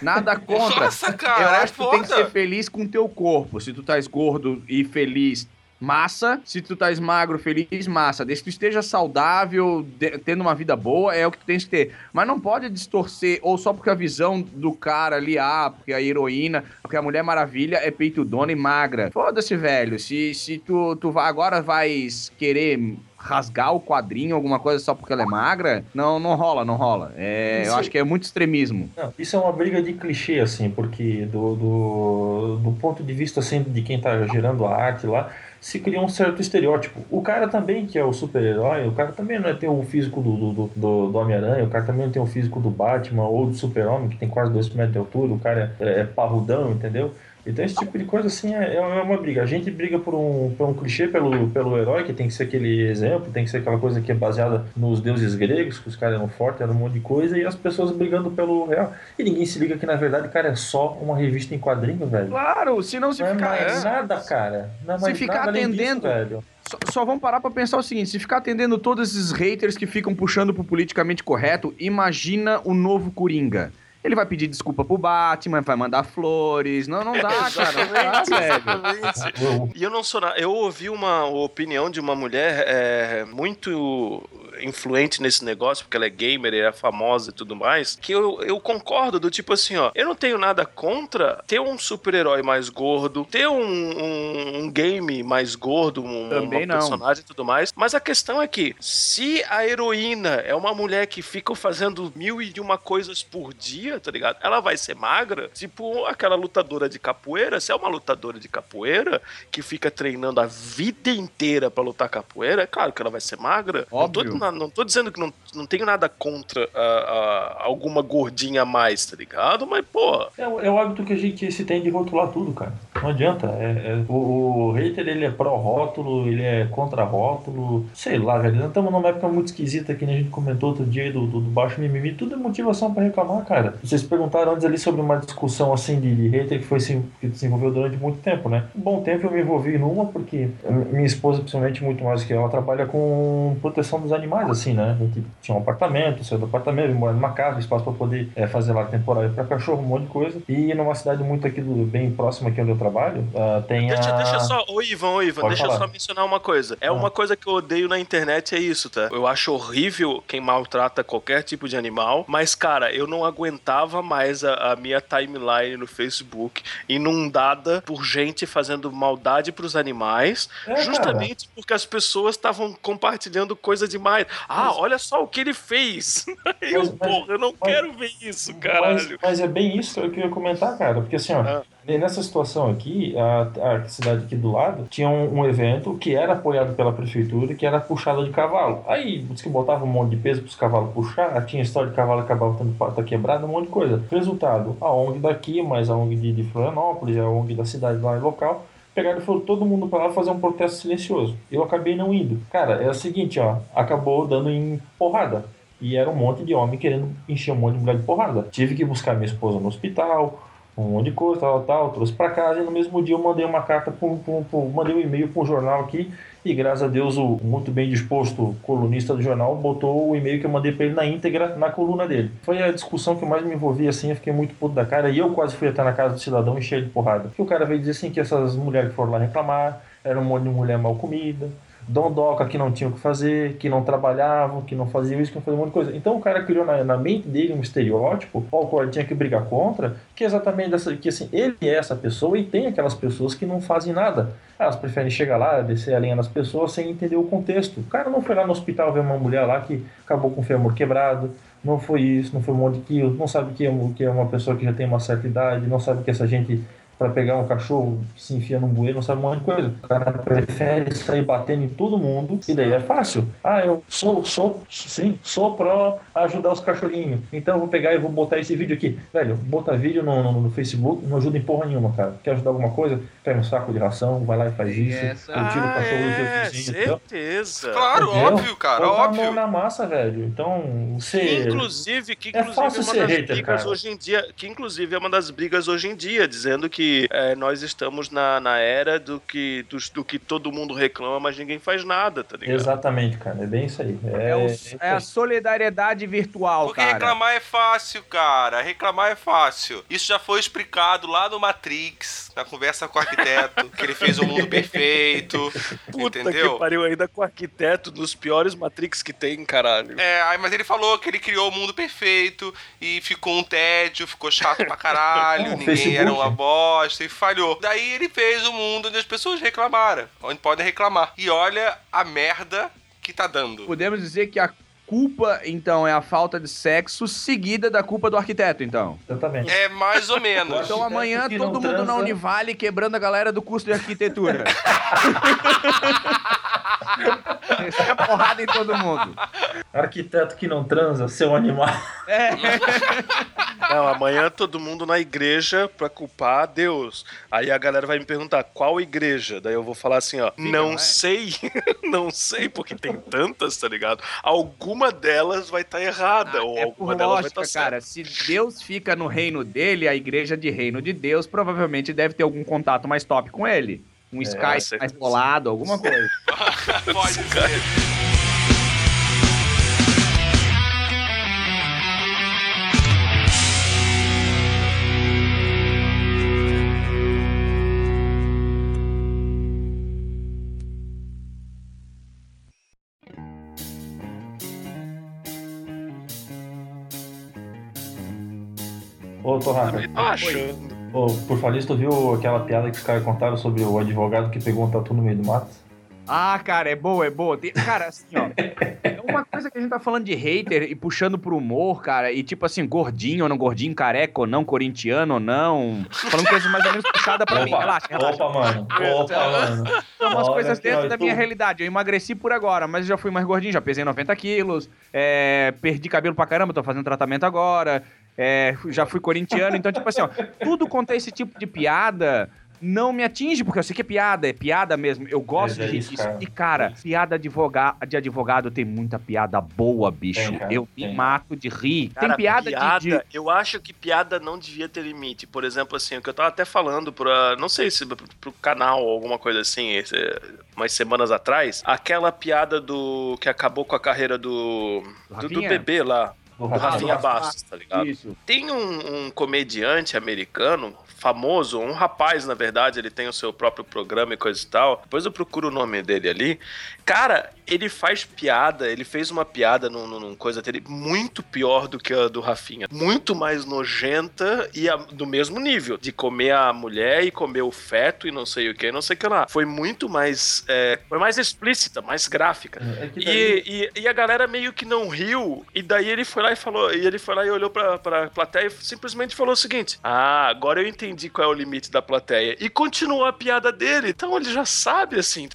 Nada contra. Nossa, cara, Eu é acho que tu tem que ser feliz com o teu corpo. Se tu tá gordo e feliz, massa. Se tu tá magro, feliz, massa. Desde que tu esteja saudável, de- tendo uma vida boa, é o que tu tens que ter. Mas não pode distorcer, ou só porque a visão do cara ali, ah, porque a heroína, porque a Mulher Maravilha é peitudona e magra. Foda-se, velho. Se, se tu, tu vai, agora vais querer rasgar o quadrinho, alguma coisa só porque ela é magra, não, não rola, não rola. É, eu acho que é muito extremismo. Não, isso é uma briga de clichê, assim, porque do, do, do ponto de vista assim, de quem tá gerando a arte lá, se cria um certo estereótipo. O cara também, que é o super-herói, o cara também não é tem o físico do, do, do, do- do Homem-Aranha, o cara também não tem o físico do Batman ou do Super-Homem, que tem quase 2 metros de altura, o cara é, é parrudão, entendeu? Então esse tipo de coisa assim é, é uma briga. A gente briga por um, por um clichê pelo, pelo herói, que tem que ser aquele exemplo, tem que ser aquela coisa que é baseada nos deuses gregos, que os caras eram fortes, eram um monte de coisa, e as pessoas brigando pelo real. E ninguém se liga que na verdade, cara, é só uma revista em quadrinho, velho. Claro, se não se Não é ficar. mais nada, cara. Não é Se mais ficar nada além disso, atendendo- velho. Só, só vamos parar pra pensar o seguinte: se ficar atendendo todos esses haters que ficam puxando pro politicamente correto, imagina o novo Coringa. Ele vai pedir desculpa pro Batman, vai mandar flores. Não, não dá, cara. Não dá, velho. E eu não sou nada. Eu ouvi uma opinião de uma mulher é, muito influente nesse negócio, porque ela é gamer, ela é famosa e tudo mais, que eu, eu concordo do tipo assim, ó, eu não tenho nada contra ter um super-herói mais gordo, ter um, um- um game mais gordo, um, Também uma não. personagem e tudo mais, mas a questão é que se a heroína é uma mulher que fica fazendo mil e de uma coisas por dia, tá ligado? Ela vai ser magra, tipo aquela lutadora de capoeira, se é uma lutadora de capoeira que fica treinando a vida inteira pra lutar capoeira, é claro que ela vai ser magra. Não tô, Não tô dizendo que não, não tenho nada contra ah, ah, alguma gordinha a mais, tá ligado? Mas, pô, É, é o hábito que a gente se tem de rotular tudo, cara. Não adianta. É, é- o, o hater ele é pró-rótulo, ele é contra-rótulo. Sei lá, velho. Nós estamos numa época muito esquisita que a gente comentou outro dia do, do, do baixo mimimi. Tudo é motivação pra reclamar, cara. Vocês perguntaram antes ali sobre uma discussão assim de, de hater que foi se, que se envolveu durante muito tempo, né? Um bom tempo eu me envolvi numa porque minha esposa, principalmente, muito mais que ela, trabalha com proteção dos animais, assim, né? A gente tinha um apartamento, saiu do apartamento, mora numa casa, espaço pra poder é, fazer lá temporário pra cachorro, um monte de coisa. E numa cidade muito aqui do, bem próxima aqui onde eu trabalho, ah, tem Deixa, a... deixa só, ô Ivan, ô Ivan, Pode deixa eu falar. só mencionar uma coisa. É Ah. uma coisa que eu odeio na internet, é isso, tá? Eu acho horrível quem maltrata qualquer tipo de animal, mas, cara, eu não aguentava mais a, a minha timeline no Facebook inundada por gente fazendo maldade pros animais, É, cara. justamente porque as pessoas estavam compartilhando coisa demais. Ah, olha só, que ele fez. Eu, Mas- mas- porra, eu não mas- quero ver isso, Mas, caralho. mas é bem isso que eu queria comentar, cara. Porque assim, ó, Ah. nessa situação aqui, a, a cidade aqui do lado tinha um, um evento que era apoiado pela prefeitura, que era puxada de cavalo. Aí, diz que botava um monte de peso pros cavalos puxar, tinha história de cavalo acabava tendo pata quebrada, um monte de coisa. Resultado, a ONG daqui, mais a ONG de, de Florianópolis, a ONG da cidade lá local, pegaram e foram todo mundo pra lá fazer um protesto silencioso. Eu acabei não indo. Cara, é o seguinte, ó, acabou dando em porrada. E era um monte de homem querendo encher um monte de mulher de porrada. Tive que buscar minha esposa no hospital, um monte de coisa, tal, tal, trouxe pra casa e no mesmo dia eu mandei uma carta, pro, pro, pro- mandei um e-mail para um jornal aqui e graças a Deus o muito bem disposto colunista do jornal botou o e-mail que eu mandei pra ele na íntegra na coluna dele. Foi a discussão que mais me envolvi assim, eu fiquei muito puto da cara e eu quase fui até na casa do cidadão e cheio de porrada. Que o cara veio dizer assim que essas mulheres que foram lá reclamar eram um monte de mulher mal comida, dondoca que não tinham o que fazer, que não trabalhavam, que não faziam isso, que não faziam um monte de coisa. Então o cara criou na, na mente dele um estereótipo ao qual ele tinha que brigar contra, que é exatamente dessa, que assim, ele é essa pessoa e tem aquelas pessoas que não fazem nada. Elas preferem chegar lá, descer a linha nas pessoas sem entender o contexto. O cara não foi lá no hospital ver uma mulher lá que acabou com o fêmur quebrado, não foi isso, não foi um monte de quilo, não sabe que é, que é uma pessoa que já tem uma certa idade, não sabe que essa gente para pegar um cachorro que se enfia num bueiro, não sabe um monte de coisa. O cara prefere sair batendo em todo mundo e daí é fácil. Ah, eu sou, sou, sim, sou pró ajudar os cachorrinhos. Então eu vou pegar e vou botar esse vídeo aqui. Velho, botar vídeo no, no, no Facebook não ajuda em porra nenhuma, cara. Quer ajudar alguma coisa? Pega um saco de ração, vai lá e faz isso. Essa- Eu tiro o Ah, cachorro do é, teu vizinho. certeza. Claro, Entendeu? óbvio, cara, Botar a óbvio. mão na massa, velho. Então, você. inclusive, que É inclusive fácil é uma ser das hater, brigas cara. hoje em dia, que inclusive é uma das brigas hoje em dia, dizendo que é, nós estamos na, na era do que, dos- do, que todo mundo reclama, mas ninguém faz nada, tá ligado? Exatamente, cara. É bem isso aí. É, É, o- isso é a solidariedade virtual, Porque cara. reclamar é fácil, cara. Reclamar é fácil. Isso já foi explicado lá no Matrix, na conversa com o arquiteto, que ele fez o mundo perfeito. Puta entendeu? que pariu, ainda com o arquiteto dos piores Matrix que tem, caralho. É, mas ele falou que ele criou o mundo perfeito e ficou um tédio, ficou chato pra caralho, É, ninguém Facebook. era uma bosta e falhou. Daí ele fez um mundo onde as pessoas reclamaram, onde podem reclamar. E olha a merda que tá dando. Podemos dizer que a culpa, então, é a falta de sexo seguida da culpa do arquiteto, então. Exatamente. É mais ou menos. Então amanhã todo mundo na. Univale quebrando a galera do curso de arquitetura. A porrada em todo mundo. Arquiteto que não transa, seu animal. É. Não, amanhã todo mundo na igreja pra culpar Deus. Aí a galera vai me perguntar qual igreja. Daí eu vou falar assim, ó, não não é? sei, não sei, porque tem tantas, tá ligado? Alguma delas vai estar errada, ou é alguma por delas vai lógica, estar cara. certa. Se Deus fica no reino dele, a igreja de reino de Deus provavelmente deve ter algum contato mais top com ele. Um Skype mais bolado, alguma coisa. Pode ser. Ô, Torraca, achando. ô, por falar isso, tu viu aquela piada que os caras contaram sobre o advogado que pegou um tatu no meio do mato? Ah, cara, é boa, é boa. Tem- Cara, assim, ó. É uma coisa que a gente tá falando de hater e puxando pro humor, cara, e tipo assim, gordinho ou não gordinho, careca ou não, corintiano ou não. Falando coisas mais ou menos puxadas pra mim. Opa, Relaxa, relaxa. opa, mano. Opa, mano. São umas Olha coisas dentro da minha realidade. Eu emagreci por agora, mas já fui mais gordinho, já pesei 90 quilos, é, perdi cabelo pra caramba, tô fazendo tratamento agora, é, já fui corintiano. Então, tipo assim, ó, tudo quanto é esse tipo de piada não me atinge, porque eu sei que é piada, é piada mesmo. Eu gosto é de isso, disso. cara. E, cara, piada advoga de advogado tem muita piada boa, bicho. Eu me mato de rir. Cara, tem piada, de- de, Eu acho que piada não devia ter limite. Por exemplo, assim, o que eu tava até falando pra. Não sei se pro, pro canal ou alguma coisa assim, esse- umas semanas atrás. Aquela piada do. que acabou com a carreira do. Do do, bebê lá. Do Rafinha Bastos. Tá ligado? Isso. Tem um, um comediante americano, famoso, um rapaz, na verdade, ele tem o seu próprio programa e coisa e tal. Depois eu procuro o nome dele ali. Cara, ele faz piada, ele fez uma piada num, num, coisa dele muito pior do que a do Rafinha. Muito mais nojenta e a, do mesmo nível. De comer a mulher e comer o feto e não sei o que, não sei o que lá. Foi muito mais. É, foi mais explícita, mais gráfica. É E, daí- e, e a galera meio que não riu, e daí ele foi lá e falou, e ele foi lá e olhou pra, pra plateia e simplesmente falou o seguinte: Ah, agora eu entendi qual é o limite da plateia. E continuou a piada dele. Então ele já sabe assim.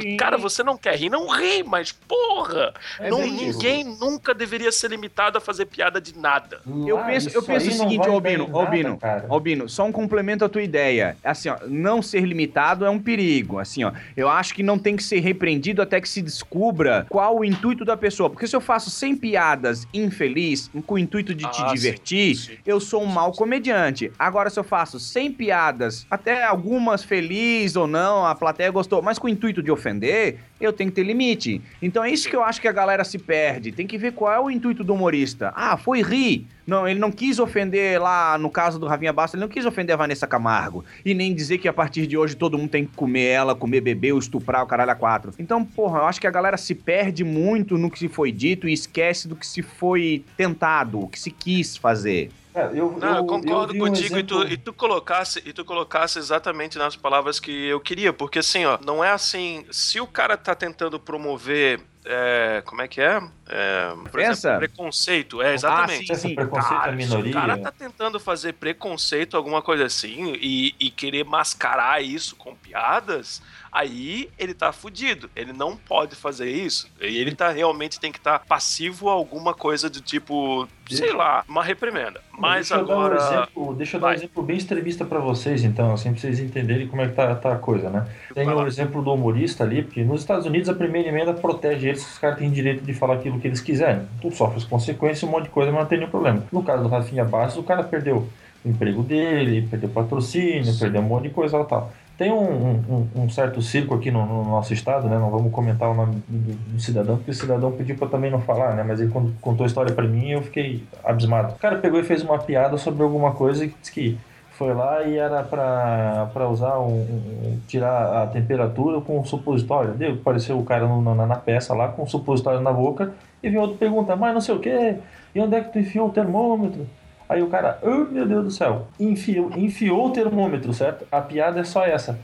Sim. Cara, você não quer rir, não ri, mas porra! É não, bem isso. ninguém nunca deveria ser limitado a fazer piada de nada. Eu Lá, penso, eu penso o seguinte, Albino, nada, Albino, cara. Albino, só um complemento à tua ideia. Assim, ó, não ser limitado é um perigo. Assim, ó, eu acho que não tem que ser repreendido até que se descubra qual o intuito da pessoa. Porque se eu faço 100 piadas infeliz, com o intuito de te Ah, sim, divertir, sim. eu sou um mau comediante. Agora, se eu faço 100 piadas, até algumas felizes ou não, a plateia gostou, mas com o intuito de ofender, eu tenho que ter limite. Então é isso que eu acho que a galera se perde. Tem que ver qual é o intuito do humorista. Ah, foi rir. Não, ele não quis ofender lá, no caso do Ravinha Basta, ele não quis ofender a Vanessa Camargo. E nem dizer que a partir de hoje todo mundo tem que comer ela, comer bebê, ou estuprar o caralho a quatro. Então, porra, eu acho que a galera se perde muito no que se foi dito e esquece do que se foi tentado, o que se quis fazer. Cara, eu, Não, eu, eu- concordo eu vi um contigo e, tu, e tu colocasse e tu colocasse exatamente nas palavras que eu queria, porque assim, ó, não é assim, se o cara tá tentando promover é, como é que é? É, por exemplo, preconceito, é exatamente. Ah, sim, Esse preconceito Cara, à se o minoria. cara tá tentando fazer preconceito, alguma coisa assim, e, e querer mascarar isso com piadas, aí ele tá fudido. Ele não pode fazer isso. E ele tá realmente tem que estar passivo a alguma coisa do tipo, sei lá, uma reprimenda. Mas deixa eu dar um agora. exemplo, deixa eu dar um Vai. exemplo bem extremista pra vocês, então, assim, pra vocês entenderem como é que tá, tá a coisa, né? Tem o lá. exemplo do humorista ali, porque nos Estados Unidos a primeira emenda protege eles, os caras têm direito de falar aquilo que eles quiserem. Tu sofre as consequências, um monte de coisa, mas não tem nenhum problema. No caso do Rafinha Bastos, o cara perdeu o emprego dele, perdeu patrocínio, perdeu um monte de coisa e tal. Tem um, um- um certo circo aqui no, no nosso estado, né? Não vamos comentar o nome do, do cidadão, porque o cidadão pediu pra também não falar, né? Mas ele quando contou a história pra mim, eu fiquei abismado. O cara pegou e fez uma piada sobre alguma coisa que disse que foi lá e era pra, pra usar um, um- tirar a temperatura com um supositório. Deu, apareceu o cara no- na, na peça lá com um supositório na boca e veio outro pergunta, mas não sei o que, e onde é que tu enfiou o termômetro? Aí o cara, oh meu Deus do céu, enfiou, enfiou o termômetro, certo? A piada é só essa.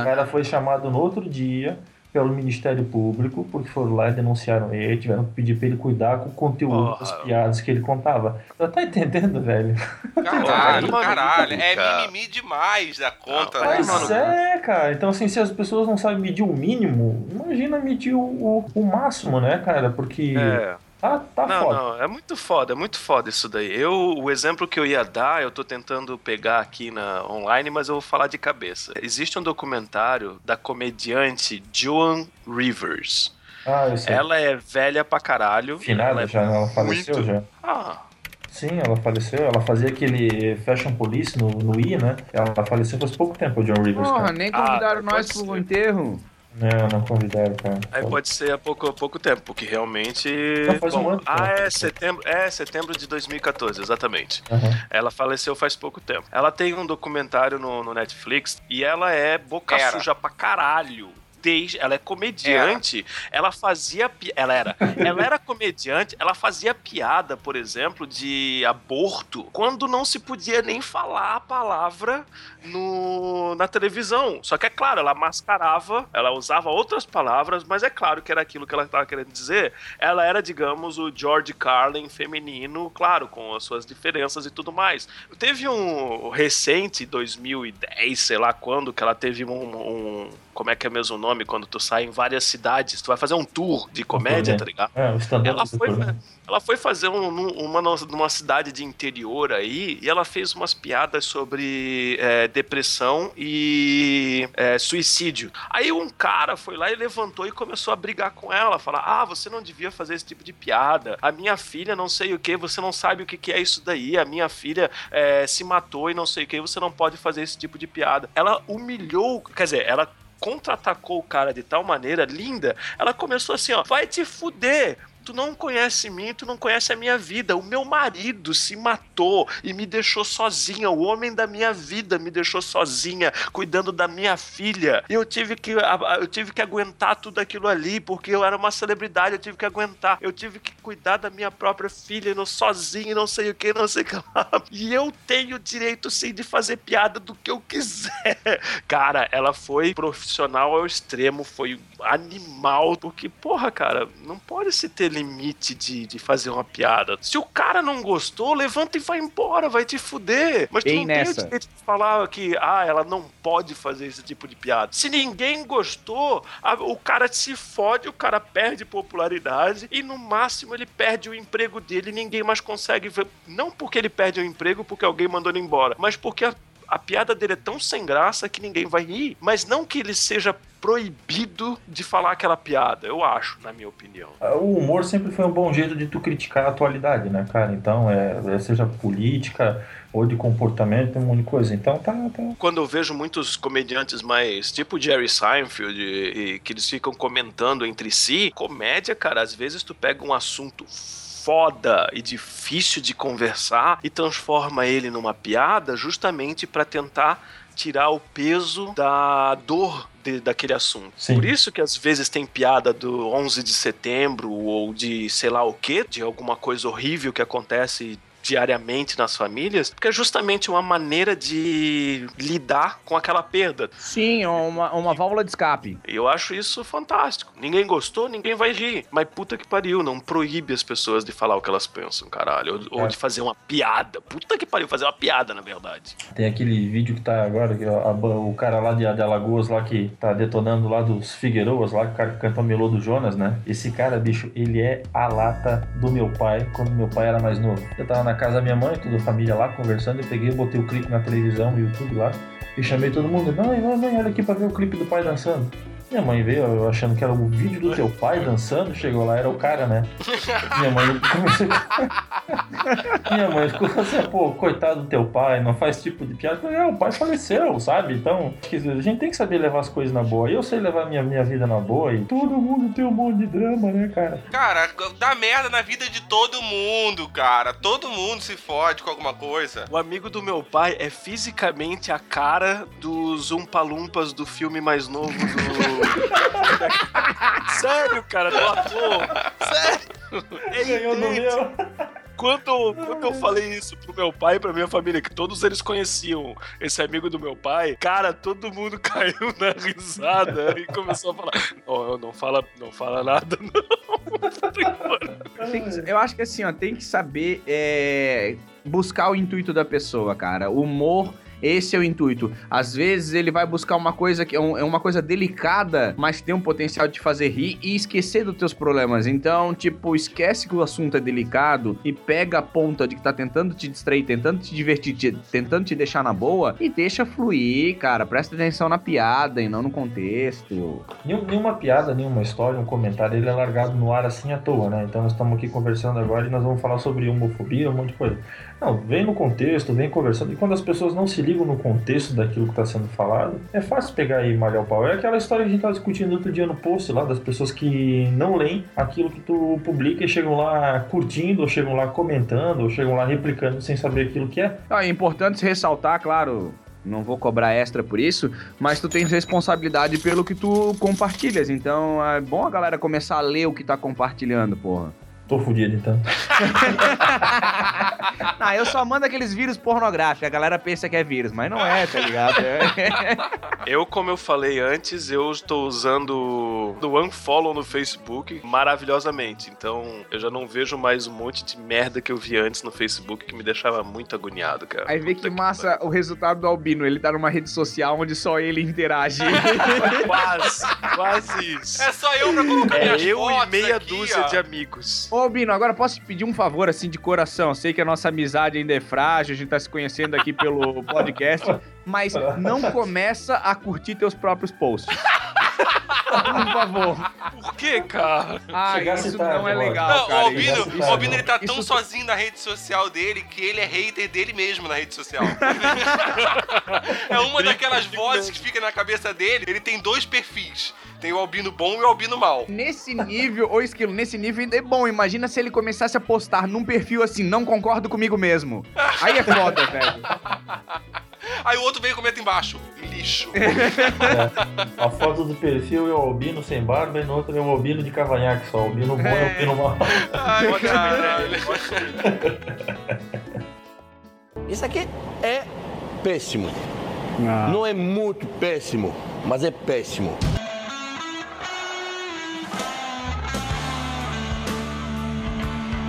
O cara foi chamado no outro dia pelo Ministério Público, porque foram lá e denunciaram ele, tiveram que pedir pra ele cuidar com o conteúdo Porra. das piadas que ele contava. Você tá entendendo, velho? Caralho, caralho. É mimimi demais da conta, Ah, né, Mas mano? é, cara. Então, assim, se as pessoas não sabem medir o mínimo, imagina medir o, o, o máximo, né, cara? Porque É. tá, tá Não, foda. não, é muito foda, é muito foda isso daí. Eu, o exemplo que eu ia dar, eu tô tentando pegar aqui na online, mas eu vou falar de cabeça. Existe um documentário da comediante Joan Rivers. Ah, eu sei. Ela é velha pra caralho. Finada ela é já, ela faleceu muito- já. Ah, Sim, ela faleceu. Ela fazia aquele Fashion Police no, no I, né? Ela faleceu faz pouco tempo, o John Rivers. Porra, cara. nem Ah, convidaram nós pode pro ser. enterro. Não, não convidaram, cara. aí pode ser há pouco, pouco tempo, porque realmente. Não, faz um Bom, ano, ah, é setembro, é setembro de 2014, exatamente. Aham. Ela faleceu faz pouco tempo. Ela tem um documentário no, no Netflix e ela é boca Era. suja pra caralho. Ela é comediante, ela fazia. Ela era. Ela era comediante, ela fazia piada, por exemplo, de aborto, quando não se podia nem falar a palavra no, na televisão. Só que é claro, ela mascarava, ela usava outras palavras, mas é claro que era aquilo que ela estava querendo dizer. Ela era, digamos, o George Carlin feminino, claro, com as suas diferenças e tudo mais. Teve um recente, 2010, sei lá quando, que ela teve um. um- como é que é mesmo o nome? Quando tu sai em várias cidades, tu vai fazer um tour de comédia, turnê. tá ligado? É, Ela foi, programa. ela foi fazer um- uma numa cidade de interior aí e ela fez umas piadas sobre é, depressão e é, suicídio. Aí um cara foi lá e levantou e começou a brigar com ela, falar: Ah, você não devia fazer esse tipo de piada. A minha filha não sei o que, você não sabe o que, que é isso daí. A minha filha é, se matou e não sei o que, você não pode fazer esse tipo de piada. Ela humilhou, quer dizer, ela contra-atacou o cara de tal maneira linda, ela começou assim, ó, vai te fuder, Tu não conhece mim, tu não conhece a minha vida. O meu marido se matou e me deixou sozinha. O homem da minha vida me deixou sozinha, cuidando da minha filha. E eu tive que, eu tive que aguentar tudo aquilo ali, porque eu era uma celebridade, eu tive que aguentar. Eu tive que cuidar da minha própria filha, não sozinho, não sei o que, não sei o que lá. E eu tenho direito sim de fazer piada do que eu quiser. Cara, ela foi profissional ao extremo, foi animal, porque, porra, cara, não pode se ter limite de, de fazer uma piada. Se o cara não gostou, levanta e vai embora, vai te fuder. Mas tu Ei, não nessa. tem o direito de falar que, ah, ela não pode fazer esse tipo de piada. Se ninguém gostou, a- o cara se fode, o cara perde popularidade e no máximo ele perde o emprego dele e ninguém mais consegue ver. Não porque ele perde o emprego porque alguém mandou ele embora, mas porque a, a piada dele é tão sem graça que ninguém vai rir. Mas não que ele seja proibido de falar aquela piada, eu acho, na minha opinião. O humor sempre foi um bom jeito de tu criticar a atualidade, né, cara? Então, é, é, seja política ou de comportamento, um monte de coisa. Então, tá, tá. quando eu vejo muitos comediantes mais tipo Jerry Seinfeld e, e que eles ficam comentando entre si, comédia, cara, às vezes tu pega um assunto foda e difícil de conversar e transforma ele numa piada justamente pra tentar tirar o peso da dor de- daquele assunto. Sim. Por isso que às vezes tem piada do 11 de setembro ou de sei lá o que, de alguma coisa horrível que acontece diariamente nas famílias, porque é justamente uma maneira de lidar com aquela perda. Sim, é uma, uma válvula de escape. Eu acho isso fantástico. Ninguém gostou, ninguém vai rir. Mas puta que pariu, não proíbe as pessoas de falar o que elas pensam, caralho. Ou, ou É. de fazer uma piada. Puta que pariu, fazer uma piada, na verdade. Tem aquele vídeo que tá agora, que a- a- o cara lá de, de Alagoas lá que tá detonando lá dos Figueiroas, lá, o cara que canta o melô do Jonas, né? Esse cara, bicho, ele é a lata do meu pai quando meu pai era mais novo. Eu tava na casa da minha mãe, toda a família lá conversando, eu peguei, botei o clipe na televisão, no YouTube lá, e chamei todo mundo. Mãe, mãe, mãe, olha aqui pra ver o clipe do pai dançando. Minha mãe veio eu achando que era o vídeo do teu pai dançando, chegou lá, era o cara, né? Minha mãe comecei. Minha mãe ficou assim, pô, coitado do teu pai, não faz tipo de piada. Falei, é, o pai faleceu, sabe? Então, a gente tem que saber levar as coisas na boa. E eu sei levar minha, minha vida na boa e todo mundo tem um monte de drama, né, cara? Cara, dá merda na vida de todo mundo, cara. Todo mundo se fode com alguma coisa. O amigo do meu pai é fisicamente a cara dos Umpalumpas do filme mais novo do. Sério, cara, do ator. Sério. É Ganhou idêntico. meu. Quando, quando eu falei isso pro meu pai e pra minha família, que todos eles conheciam esse amigo do meu pai, cara, todo mundo caiu na risada e começou a falar: Não, não fala, não fala nada, não. Que- eu acho que assim, ó, tem que saber é, buscar o intuito da pessoa, cara. O humor. Esse é o intuito. Às vezes ele vai buscar uma coisa que é, é uma coisa delicada, mas tem um potencial de fazer rir e esquecer dos teus problemas. Então, tipo, esquece que o assunto é delicado e pega a ponta de que tá tentando te distrair, tentando te divertir, te- tentando te deixar na boa e deixa fluir, cara. Presta atenção na piada e não no contexto. Nenhum- Nenhuma piada, nenhuma história, um comentário, ele é largado no ar assim à toa, né? Então nós estamos aqui conversando agora e nós vamos falar sobre homofobia, um monte de coisa. Não, vem no contexto, vem conversando. E quando as pessoas não se ligam no contexto daquilo que está sendo falado, é fácil pegar e malhar o pau. É aquela história que a gente estava discutindo outro dia no post lá, das pessoas que não leem aquilo que tu publica e chegam lá curtindo, ou chegam lá comentando, ou chegam lá replicando sem saber aquilo que é. Ah, É importante ressaltar, claro, não vou cobrar extra por isso, mas tu tens responsabilidade pelo que tu compartilhas. Então é bom a galera começar a ler o que tá compartilhando, porra. Tô fudido então. Ah, eu só mando aqueles vírus pornográficos. A galera pensa que é vírus, mas não é, tá ligado? Eu, como eu falei antes, eu estou usando o unfollow no Facebook maravilhosamente. Então, eu já não vejo mais um monte de merda que eu vi antes no Facebook que me deixava muito agoniado, cara. Aí vê Puta que massa o resultado do Albino. Ele tá numa rede social onde só ele interage. Quase, quase isso. É só eu pra colocar É minhas eu e meia aqui, dúzia ó. de amigos. Ô, Albino, agora posso te pedir um favor, assim, de coração? Sei que a nossa amizade ainda é frágil, a gente tá se conhecendo aqui pelo podcast, mas não começa a curtir teus próprios posts. Por favor. Por que, cara? Ah, isso tarde, não é legal, Não, cara. o Albino, isso- o Albino ele tá isso- tão sozinho na rede social dele que ele é hater dele mesmo na rede social. é uma daquelas vozes que fica na cabeça dele. Ele tem dois perfis. Tem o albino bom e o albino mal. Nesse nível, ô Esquilo, nesse nível ainda é bom. Imagina se ele começasse a postar num perfil assim, não concordo comigo mesmo. Aí é foda, velho. Aí o outro vem e comenta embaixo. Lixo. A foto do perfil é o albino sem barba e no outro é o albino de cavanhaque só. O albino bom é o albino mal. Ai, caralho. Isso aqui é péssimo. Não é muito péssimo, mas é péssimo.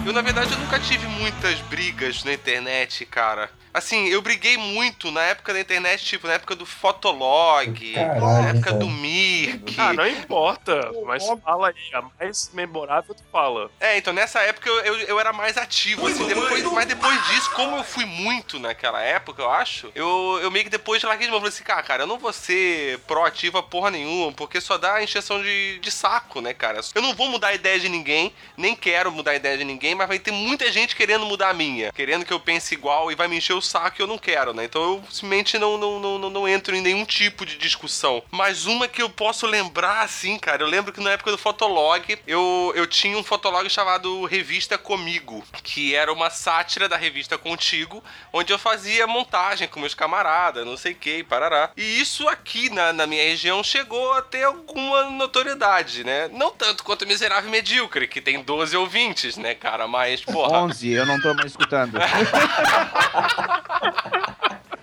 Eu, na verdade, eu nunca tive muitas brigas na internet, cara. Assim, eu briguei muito na época da internet, tipo, na época do Fotolog, Caralho, na época cara. do Mirk. Ah, não importa, mas fala aí, a mais memorável tu fala. É, então nessa época eu, eu, eu era mais ativo, assim, depois, mas depois disso, como eu fui muito naquela época, eu acho, eu, eu meio que depois larguei de mão, falei assim, cara, cara, eu não vou ser proativa porra nenhuma, porque só dá encheção de, de saco, né, cara? Eu não vou mudar a ideia de ninguém, nem quero mudar a ideia de ninguém, mas vai ter muita gente querendo mudar a minha, querendo que eu pense igual e vai me encher o saco e eu não quero, né? Então eu simplesmente não, não, não, não, entro em nenhum tipo de discussão. Mas uma que eu posso lembrar, assim, cara, eu lembro que na época do Fotolog, eu, eu tinha um Fotolog chamado Revista Comigo, que era uma sátira da revista Contigo, onde eu fazia montagem com meus camaradas, não sei o que, parará. E isso aqui na, na minha região chegou a ter alguma notoriedade, né? Não tanto quanto Miserável e Medíocre, que tem 12 ouvintes, né, cara? Mas, porra. 11, eu não tô mais escutando. ハハハハ!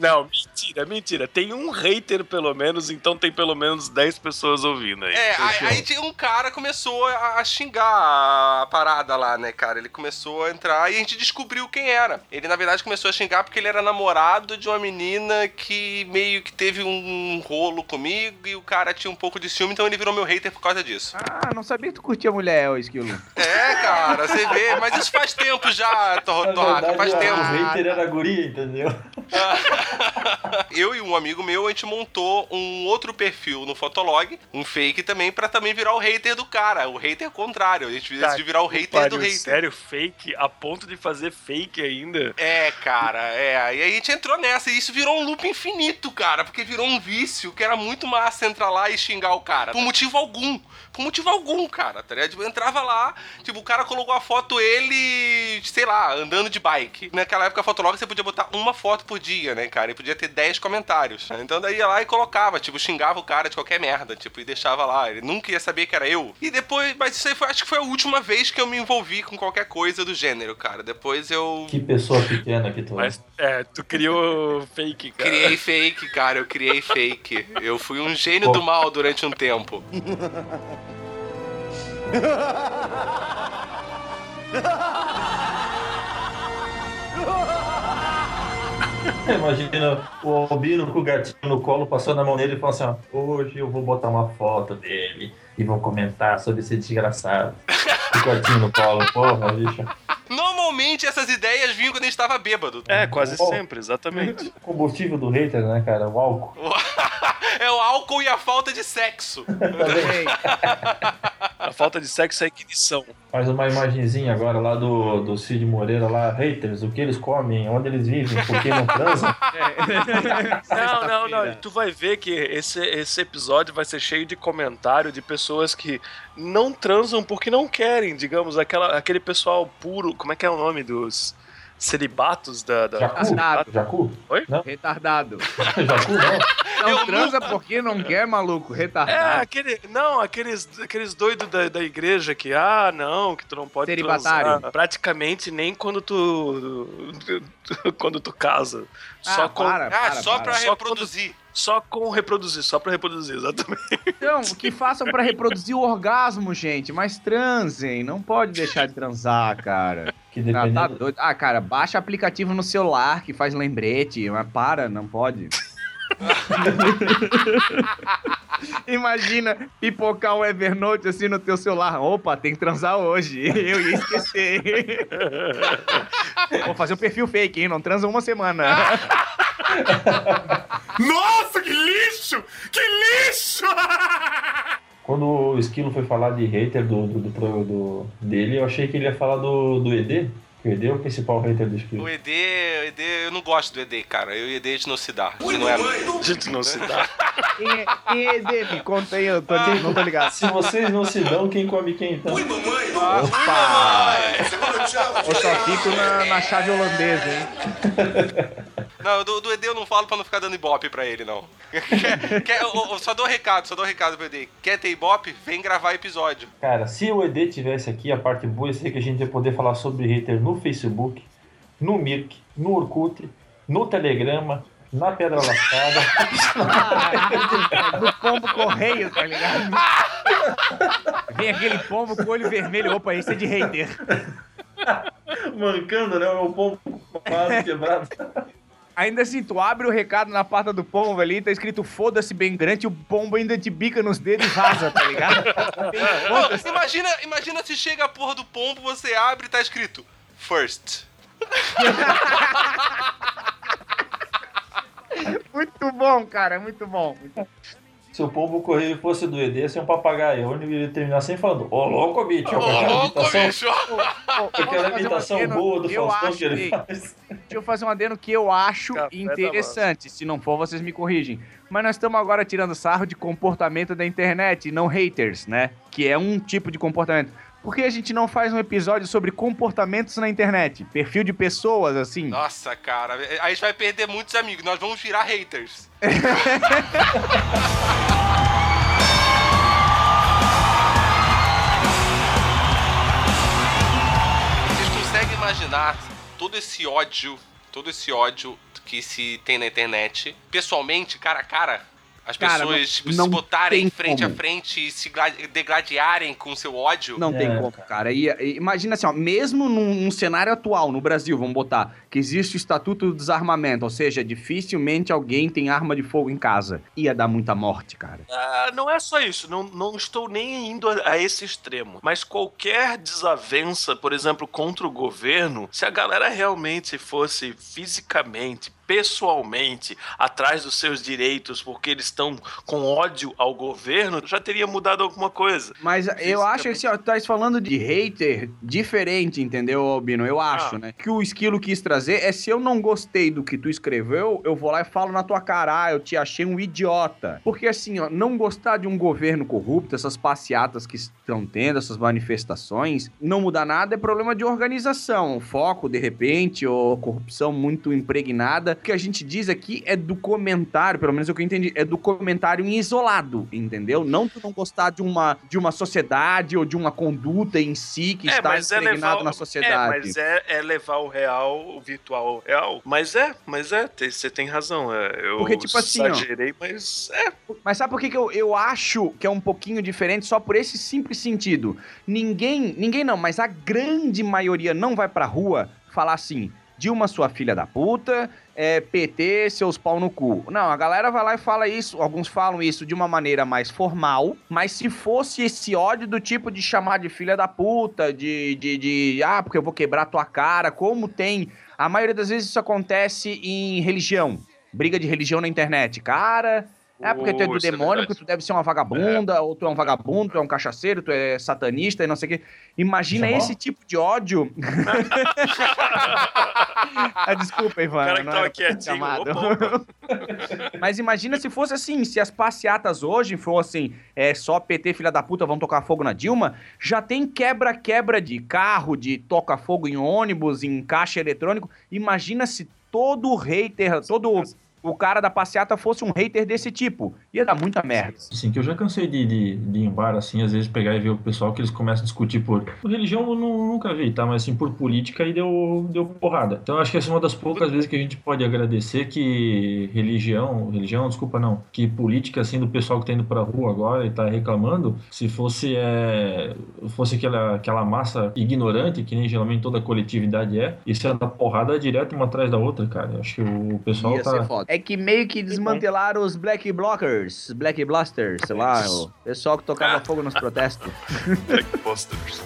Não, mentira, mentira. Tem um hater pelo menos, então tem pelo menos 10 pessoas ouvindo aí. É, aí, aí um cara começou a, a xingar a parada lá, né, cara? Ele começou a entrar e a gente descobriu quem era. Ele, na verdade, começou a xingar porque ele era namorado de uma menina que meio que teve um rolo comigo e o cara tinha um pouco de ciúme, então ele virou meu hater por causa disso. Ah, não sabia que tu curtia mulher, ô Esquilo. É, cara, você vê, mas isso faz tempo já, Torraca, faz verdade, tempo. o hater era guria, entendeu? Eu e um amigo meu, a gente montou um outro perfil no Fotolog, um fake também, pra também virar o hater do cara, o hater contrário. A gente decidiu virar o hater Pariu, do hater. Sério, fake, a ponto de fazer fake ainda. É, cara, é. Aí a gente entrou nessa e isso virou um loop infinito, cara, porque virou um vício que era muito massa entrar lá e xingar o cara. Por motivo algum. Por motivo algum, cara, tá ligado? Tipo, eu entrava lá, tipo, o cara colocou a foto ele, sei lá, andando de bike. Naquela época, a Fotolog você podia botar uma foto por dia, né, cara? E podia ter 10 comentários. Então daí ia lá e colocava, tipo, xingava o cara de qualquer merda, tipo, e deixava lá. Ele nunca ia saber que era eu. E depois, mas isso aí foi, acho que foi a última vez que eu me envolvi com qualquer coisa do gênero, cara. Depois eu. Que pessoa pequena que tu é. Mas, é, tu criou fake, cara. Criei fake, cara, eu criei fake. Eu fui um gênio do mal durante um tempo. Imagina o albino com o gatinho no colo, passando a mão nele e falando assim: ó, hoje eu vou botar uma foto dele e vão comentar sobre esse desgraçado. O gatinho no colo, porra, bicho. Normalmente essas ideias vinham quando a gente tava bêbado. É, quase Oh. sempre, exatamente. Combustível do hater, né, cara? O álcool. É o álcool e a falta de sexo. A falta de sexo é ignição. Mais uma imagenzinha agora lá do, do Cid Moreira lá, haters, o que eles comem, onde eles vivem, por que não transam. Não, não, não. E tu vai ver que esse, esse episódio vai ser cheio de comentário de pessoas que não transam porque não querem, digamos, aquela, aquele pessoal puro. Como é que é o nome dos celibatos da. da... Jacu? Jacu? Oi? Não? Retardado. Jacu não. Não transa porque não quer, maluco. É, Retardado. aquele. Não, aqueles, aqueles doidos da, da igreja que, ah, não, que tu não pode transar. Praticamente nem quando tu. quando tu casa. Só Ah, com. para, Ah, para, só para. pra Só reproduzir. Só com reproduzir, só pra reproduzir, exatamente. Então, que façam pra reproduzir o orgasmo, gente. Mas transem. Não pode deixar de transar, cara. Que Ah, dependendo... tá doido. Ah, cara, baixa aplicativo no celular que faz lembrete. Mas para, não pode. Imagina pipocar o Evernote assim no teu celular. Opa, tem que transar hoje. Eu ia esquecer. Vou fazer um perfil fake, hein? Não transa uma semana. Nossa, que lixo! Que lixo! Quando o Esquilo foi falar de hater do, do, do, do- dele, eu achei que ele ia falar do, do ED. O ED é o principal hater do Esquilo. O ED, o ED, eu não gosto do ED, cara. Eu e o ED a gente não se dá. Você não é. A gente não se dá. É, quem é ED? Me conta aí, eu tô, não tô ligado. Se vocês não se dão, quem come quem então? Opa! Eu só fico na, na chave holandesa, hein? Não, do, do ED eu não falo pra não ficar dando ibope pra ele, não. Quer, quer- eu- eu só dou um recado, só dou um recado pro ED. Quer ter ibope? Vem gravar episódio. Cara, se o ED tivesse aqui, a parte boa ia ser que a gente ia poder falar sobre hater no Facebook, no Mirk, no Orkut, no Telegrama, na Pedra Lascada. Do pombo correio, tá ligado? Vem aquele pombo com o olho vermelho. Opa, esse é de hater. Mancando, né? O meu pombo quase quebrado. Ainda assim, tu abre o recado na porta do pombo ali, tá escrito foda-se bem grande, o pombo ainda te bica nos dedos e vaza, tá ligado? Imagina, imagina se chega a porra do pombo, você abre e tá escrito First. Muito bom, cara, muito bom. Se o pombo correio fosse do ED, ser um papagaio. Onde ele ia terminar sempre falando, ô louco, bicho. Ô, aquela louco, imitação- bicho! Aquela imitação boa do Eu Faustão que ele que- faz. Deixa eu fazer um adeno que eu acho Café interessante. Se não for, vocês me corrigem. Mas nós estamos agora tirando sarro de comportamento da internet, não haters, né? Que é um tipo de comportamento. Por que a gente não faz um episódio sobre comportamentos na internet? Perfil de pessoas, assim. Nossa, cara, aí a gente vai perder muitos amigos, nós vamos virar haters. Vocês conseguem imaginar todo esse ódio, todo esse ódio que se tem na internet, pessoalmente, cara a cara? As Cara, pessoas não- tipo, não se botarem tem frente como. a frente e se gla- degladiarem com seu ódio. Não tem É, como, cara. E, e imagina assim, ó, mesmo num, num cenário atual, no Brasil, vamos botar, que existe o Estatuto do Desarmamento, ou seja, dificilmente alguém tem arma de fogo em casa. Ia dar muita morte, cara. Ah, não é só isso, não, não estou nem indo a, a esse extremo. Mas qualquer desavença, por exemplo, contra o governo, se a galera realmente fosse fisicamente, pessoalmente, atrás dos seus direitos, porque eles estão com ódio ao governo, já teria mudado alguma coisa. Mas eu acho que assim, ó, tu tá falando de hater diferente, entendeu, Albino? Eu acho, Ah. né? Que o Esquilo quis trazer é se eu não gostei do que tu escreveu, eu vou lá e falo na tua cara, ah, eu te achei um idiota. Porque assim, ó, não gostar de um governo corrupto, essas passeatas que estão tendo, essas manifestações, não mudar nada é problema de organização, foco, de repente, ou corrupção muito impregnada. O que a gente diz aqui é do comentário, pelo menos é o que eu entendi, é do comentário em isolado, entendeu? Não tu não gostar de uma, de uma sociedade ou de uma conduta em si que está impregnado na sociedade. É, mas é, é levar o real, o virtual ao real. Mas é, mas é, tem- você tem razão. é, eu Porque, tipo assim, ó, exagerei, mas é. Mas sabe por que, que eu, eu acho que é um pouquinho diferente só por esse simples sentido? Ninguém, ninguém não, mas a grande maioria não vai pra rua falar assim, Dilma sua filha da puta, é, PT seus pau no cu. Não, a galera vai lá e fala isso, alguns falam isso de uma maneira mais formal, mas se fosse esse ódio do tipo de chamar de filha da puta, de, de, de ah, porque eu vou quebrar tua cara, como tem... A maioria das vezes isso acontece em religião, briga de religião na internet. Cara, é porque tu é do isso é demônio, verdade. porque tu deve ser uma vagabunda, ou tu é um vagabundo, tu é um cachaceiro, tu é satanista e não sei o quê. Imagina Chamou? esse tipo de ódio. ah, desculpa, Ivan. O cara que tava quietinho, opa, Mas imagina se fosse assim, se as passeatas hoje fossem é, só PT, filha da puta, vão tocar fogo na Dilma, já tem quebra-quebra de carro, de toca fogo em ônibus, em caixa eletrônico. Imagina se todo hater, todo o cara da passeata fosse um hater desse tipo. Ia dar muita merda. Assim, que eu já cansei de, de, de ir em bar, assim, às vezes pegar e ver o pessoal que eles começam a discutir por... por religião eu nu- nunca vi, tá? Mas assim, por política aí deu, deu porrada. Então acho que essa é uma das poucas vezes que a gente pode agradecer que religião, religião, desculpa não, que política, assim, do pessoal que tá indo pra rua agora e tá reclamando, se fosse, é, fosse aquela, aquela massa ignorante, que nem geralmente toda coletividade é, isso ia dar porrada direto uma atrás da outra, cara. Acho que o pessoal Ia tá... É que meio que desmantelaram os Black Blockers, Black Blasters, sei lá, o pessoal que tocava fogo nos protestos. Ghostbusters.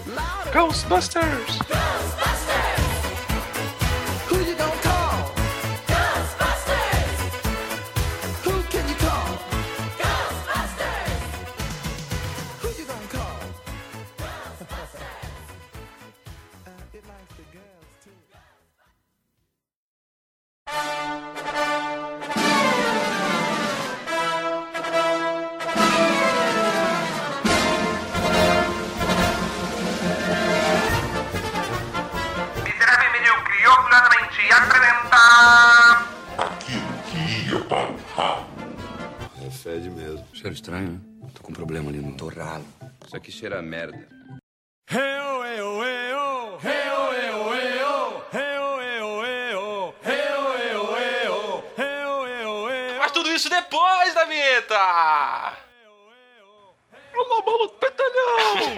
Ghostbusters! Cheiro estranho, né? Tô com um problema ali no torralo. Isso aqui cheira a merda. Mas tudo isso depois da vinheta! Alô, maluco, petalhão!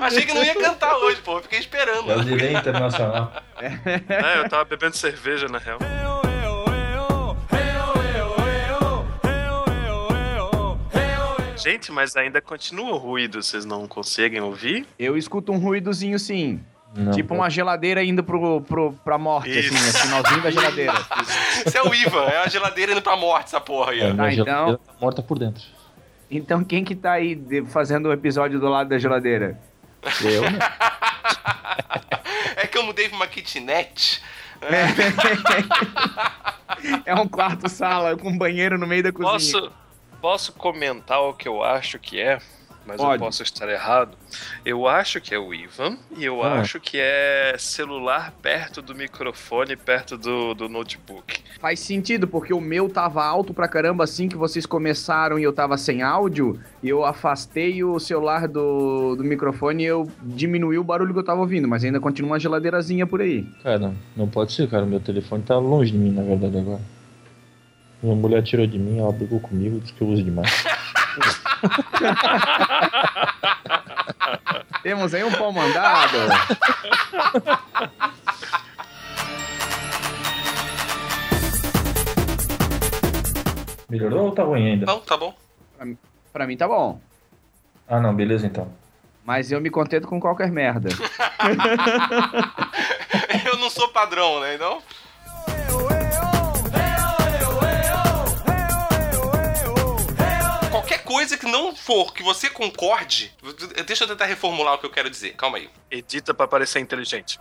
Achei que não ia cantar hoje, pô. Fiquei esperando. É o delay internacional. é, eu tava bebendo cerveja, na real. Gente, mas ainda continua o ruído, vocês não conseguem ouvir? Eu escuto um ruídozinho sim. Não, tipo uma geladeira indo pro, pro, pra morte, Isso. assim, finalzinho da geladeira. Isso é o Ivan, é a geladeira indo pra morte, essa porra aí. É, Ah, então- tá morta por dentro. Então quem que tá aí de- fazendo o episódio do lado da geladeira? Eu, né? É que eu mudei pra uma kitnet. É um quarto-sala com um banheiro no meio da cozinha. Posso, posso comentar o que eu acho que é, mas Pode. eu posso estar errado. Eu acho que é o Ivan e eu Ah. acho que é celular perto do microfone, perto do, do notebook. Faz sentido, porque o meu tava alto pra caramba assim que vocês começaram e eu tava sem áudio, e eu afastei o celular do, do microfone e eu diminui o barulho que eu tava ouvindo, mas ainda continua uma geladeirazinha por aí. Cara, não pode ser, cara. Meu telefone tá longe de mim, na verdade, agora. Minha mulher tirou de mim, ela brigou comigo, disse que eu uso demais. Temos aí um pau mandado. Melhorou ou tá ruim ainda? Não, tá bom. pra mim tá bom. Ah, não, beleza então. Mas eu me contento com qualquer merda. Eu não sou padrão, né? Então. Coisa que não for que você concorde. Deixa eu tentar reformular o que eu quero dizer. Calma aí. Edita pra parecer inteligente.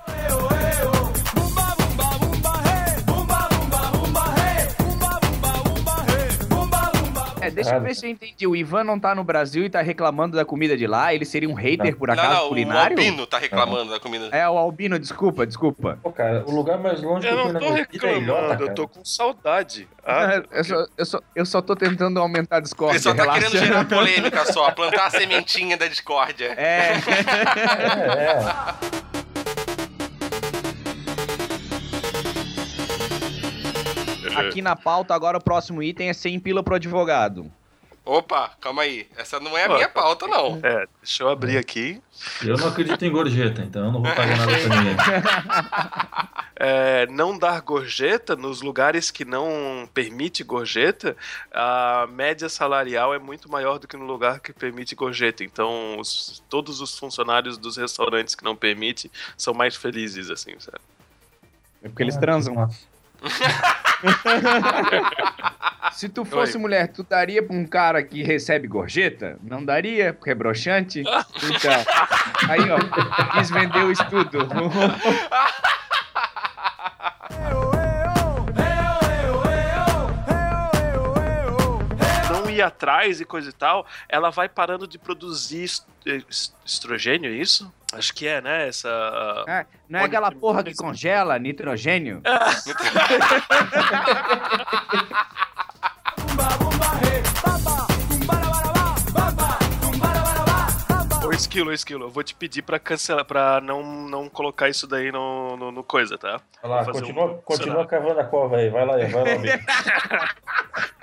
É, deixa eu ver se eu entendi. O Ivan não tá no Brasil e tá reclamando da comida de lá. Ele seria um hater, Não. por não, acaso, não, o culinário? Albino tá reclamando da comida. É, o Albino, desculpa, desculpa. Pô, cara, o lugar mais longe Eu eu não tô é Ilhota, reclamando, eu cara. tô com saudade. Ah, eu, só, eu, só, eu só tô tentando aumentar a Ele discórdia. só tá relaxa. querendo gerar polêmica só, plantar a sementinha da discórdia. É, É, é. Aqui na pauta, agora o próximo item é 100 pila pro advogado. Opa, calma aí. Essa não é a Pô, minha pauta, não. É, deixa eu abrir aqui. Eu não acredito em gorjeta, então eu não vou pagar nada pra ninguém. É, não dar gorjeta nos lugares que não permite gorjeta, a média salarial é muito maior do que no lugar que permite gorjeta. Então, os- todos os funcionários dos restaurantes que não permite são mais felizes, assim, sabe? É porque eles transam. Nossa. Se tu fosse mulher, tu daria pra um cara que recebe gorjeta? Não daria, porque é broxante. Então, aí ó, quis vender o estudo. ir atrás e coisa e tal, ela vai parando de produzir est- est- estrogênio, é isso? Acho que é, né? Essa. É, não é aquela porra que congela nitrogênio? Ô, Esquilo, Esquilo, eu vou te pedir pra cancelar, pra não, não colocar isso daí no, no, no coisa, tá? Vai lá, continua, um- continua cavando a cova aí. Vai lá, vai lá, amigo.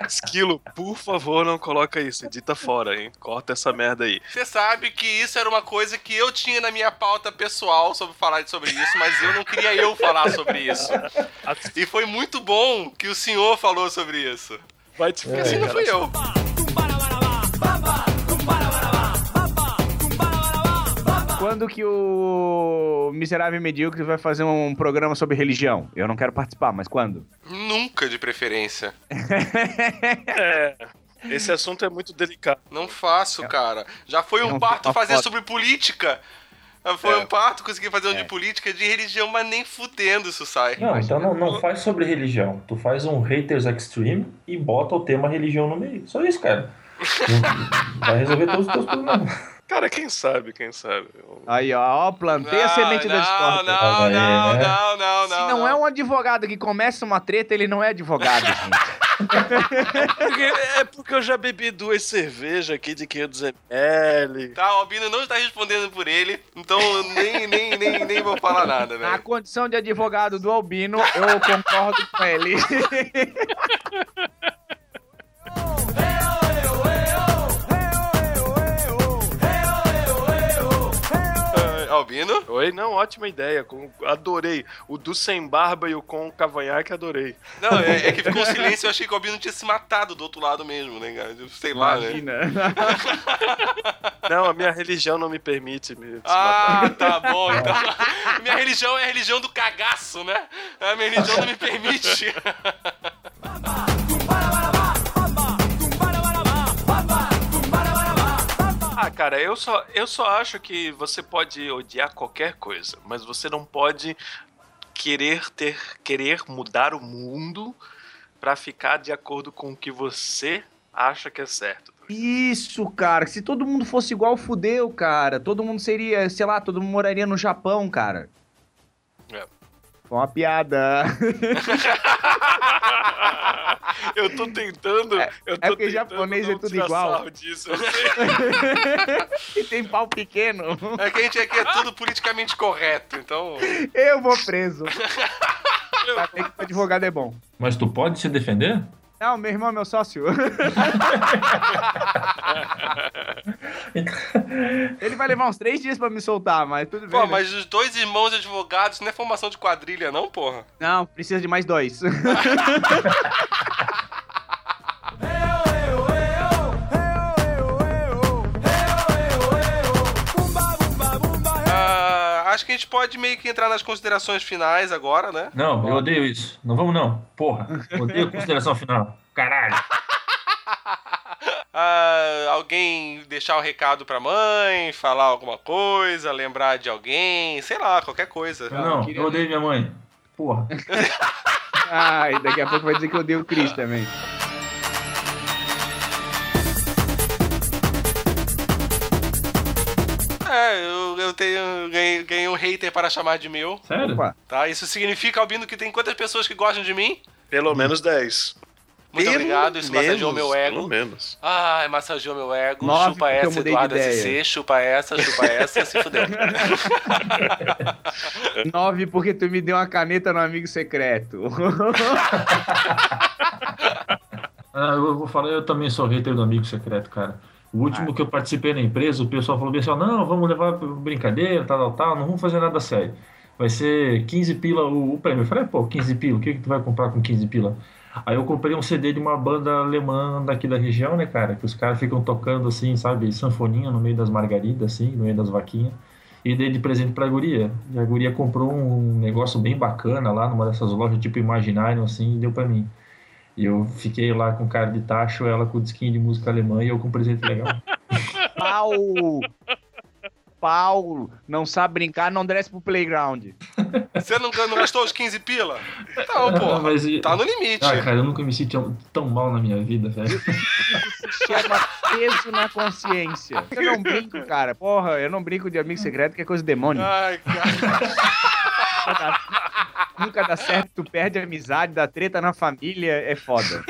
Esquilo, por favor, não coloca isso. Edita fora, hein? Corta essa merda aí. Você sabe que isso era uma coisa que eu tinha na minha pauta pessoal sobre falar sobre isso, mas eu não queria eu falar sobre isso. E foi muito bom que o senhor falou sobre isso. Vai te Porque assim não fui eu. Quando que o Miserável Medíocre vai fazer um programa sobre religião? Eu não quero participar, mas quando? Nunca de preferência. É. Esse assunto é muito delicado. Não faço, cara. Já foi um Não, parto fazer foto. sobre política. Foi É. um parto conseguir fazer um de política, de religião, mas nem fudendo isso sai. Não, então não, não faz sobre religião. Tu faz um Haters Extreme e bota o tema religião no meio. Só isso, cara. Vai resolver todos os teus problemas. Cara, quem sabe, quem sabe. Aí, ó, ó, plantei a Não, semente da não, discórdia. não, Aí, não, né? não, não, Se não. não, é um advogado que começa uma treta, ele não é advogado, gente. Porque- é porque eu já bebi duas cervejas aqui de 500ml. Tá, o Albino não está respondendo por ele, então nem, nem, nem, nem vou falar nada, Na velho. condição de advogado do Albino, eu concordo com ele. Albino? Oi, não, ótima ideia. Adorei. O do sem barba e o com cavanhaque, adorei. Não, é, é que ficou um silêncio, eu achei que o Albino tinha se matado do outro lado mesmo, né, cara? Sei lá, né? Imagina. Não, a minha religião não me permite me se matar. Ah, tá bom, então. Minha religião é a religião do cagaço, né? A minha religião não me permite. Ah, cara, eu só, eu só acho que você pode odiar qualquer coisa, mas você não pode querer ter querer mudar o mundo pra ficar de acordo com o que você acha que é certo. Isso, cara. Se todo mundo fosse igual, fudeu, cara. Todo mundo seria, sei lá, todo mundo moraria no Japão, cara. É. Foi uma piada. Eu tô tentando. eu tô é porque tentando japonês não é tudo igual. disso, e tem pau pequeno. É que a gente aqui é tudo politicamente correto, então. Eu vou preso. Tá, tem que advogado é bom. Mas tu pode se defender? Não, meu irmão é meu sócio. Ele vai levar uns três dias pra me soltar, mas tudo bem. Pô, né? mas os dois irmãos advogados não é formação de quadrilha, não, porra? Não, precisa de mais dois. acho que a gente pode meio que entrar nas considerações finais agora, né? Não, eu odeio isso. Não vamos não. Porra, odeio a consideração final. Caralho. Ah, alguém deixar o recado pra mãe, falar alguma coisa, lembrar de alguém, sei lá, qualquer coisa. Não, eu odeio minha mãe. Porra. Ai, daqui a pouco vai dizer que eu odeio o Chris também. É, eu, eu tenho, ganhei, ganhei um hater para chamar de meu. Sério? Opa. Tá, isso significa, Albino, que tem quantas pessoas que gostam de mim? Pelo menos 10. Muito Pelo obrigado, isso massageou menos, meu ego. Pelo menos. Ai, massageou meu ego. Nove, chupa essa, Eduardo ideia. SC, chupa essa, chupa essa, se fudeu. Nove, porque tu me deu uma caneta no amigo secreto. Ah, eu vou falar, eu também sou hater do amigo secreto, cara. O último que eu participei na empresa, o pessoal falou bem assim, não, vamos levar brincadeira, tal, tal, tal, não vamos fazer nada sério. Vai ser 15 pila o, o prêmio. Eu falei, pô, 15 pila, o que, que tu vai comprar com 15 pila? Aí eu comprei um CD de uma banda alemã daqui da região, né, cara? Que os caras ficam tocando assim, sabe, sanfoninha no meio das margaridas, assim, no meio das vaquinhas. E dei de presente pra guria. E a guria comprou um negócio bem bacana lá numa dessas lojas tipo Imaginarium, assim, e deu pra mim. E eu fiquei lá com cara de tacho, ela com disquinho de música alemã e eu com um presente legal. Pau! Pau! Não sabe brincar, não desce pro playground. Você não, não gastou os 15 pila? Tá, porra. Mas e- Tá no limite. Ah, cara, eu nunca me senti tão mal na minha vida, velho. Se chama peso na consciência. Eu não brinco, cara. Porra, eu não brinco de amigo secreto, que é coisa de demônio. Ai, cara. Nunca dá certo, tu perde a amizade, dá treta na família, é foda.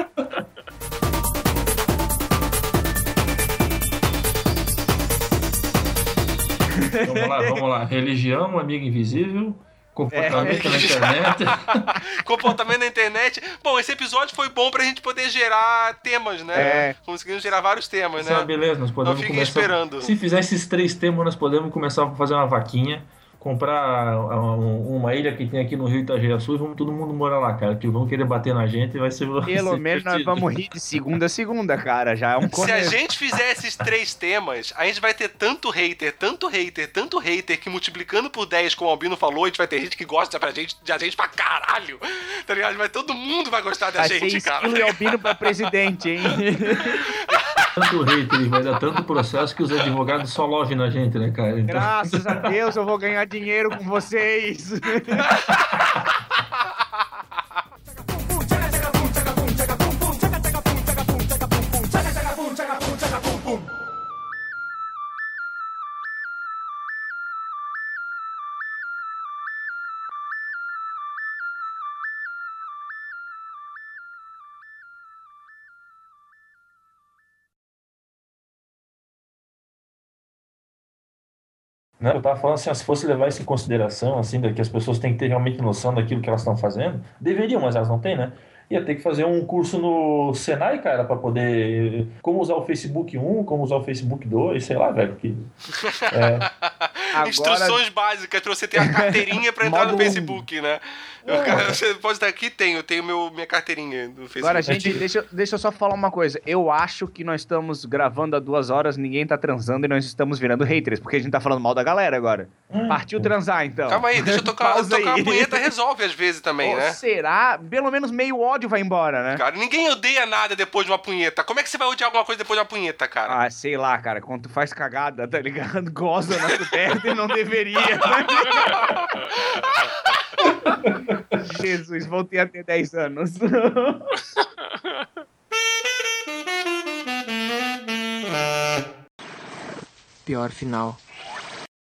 Vamos lá, vamos lá. Religião, amigo invisível, comportamento É. na internet. Comportamento na internet. Bom, esse episódio foi bom pra gente poder gerar temas, né? É. Conseguimos gerar vários temas, né? Sabe, beleza, nós podemos Não fiquem começar. esperando. Se fizer esses três temas, nós podemos começar a fazer uma vaquinha, comprar um- uma ilha que tem aqui no Rio Itajaí-Sul e vamos todo mundo morar lá, cara. Que vão querer bater na gente e vai ser. vai Pelo ser menos nós vamos rir de segunda a segunda, cara. Já é um Se a gente fizer esses três temas, a gente vai ter tanto hater, tanto hater, tanto hater, que multiplicando por 10, como o Albino falou, a gente vai ter gente que gosta pra gente, de a gente pra caralho. Tá ligado? Vai, todo mundo vai gostar da Vai gente, cara. estilo Albino pra presidente, hein? Tanto hater vai dar tanto processo que os advogados só lovem na gente, né, cara? Então- Graças a Deus eu vou ganhar dinheiro com vocês. Né? Eu tava falando assim, ó, se fosse levar isso em consideração, assim, que as pessoas têm que ter realmente noção daquilo que elas estão fazendo, deveriam, mas elas não têm, né? Ia ter que fazer um curso no Senai, cara, pra poder. Como usar o Facebook 1, como usar o Facebook 2, sei lá, velho. Porque, é, Instruções básicas pra você ter a carteirinha pra entrar no Módulo um. Facebook, né? Eu, cara, você pode estar aqui? Tenho, eu tenho meu, minha carteirinha do Facebook. Agora, gente, deixa, eu- deixa eu só falar uma coisa. Eu acho que nós estamos gravando há duas horas, ninguém tá transando e nós estamos virando haters, porque a gente tá falando mal da galera agora. Partiu transar, então. Calma aí, deixa eu tocar, Pausa tocar aí. uma punheta, resolve às vezes também, Ou né? será? Pelo menos meio ódio vai embora, né? Cara, ninguém odeia nada depois de uma punheta. Como é que você vai odiar alguma coisa depois de uma punheta, cara? Ah, sei lá, cara, quando tu faz cagada, tá ligado? Goza na coberta e não deveria. né? Jesus, voltei a ter 10 anos. Pior final.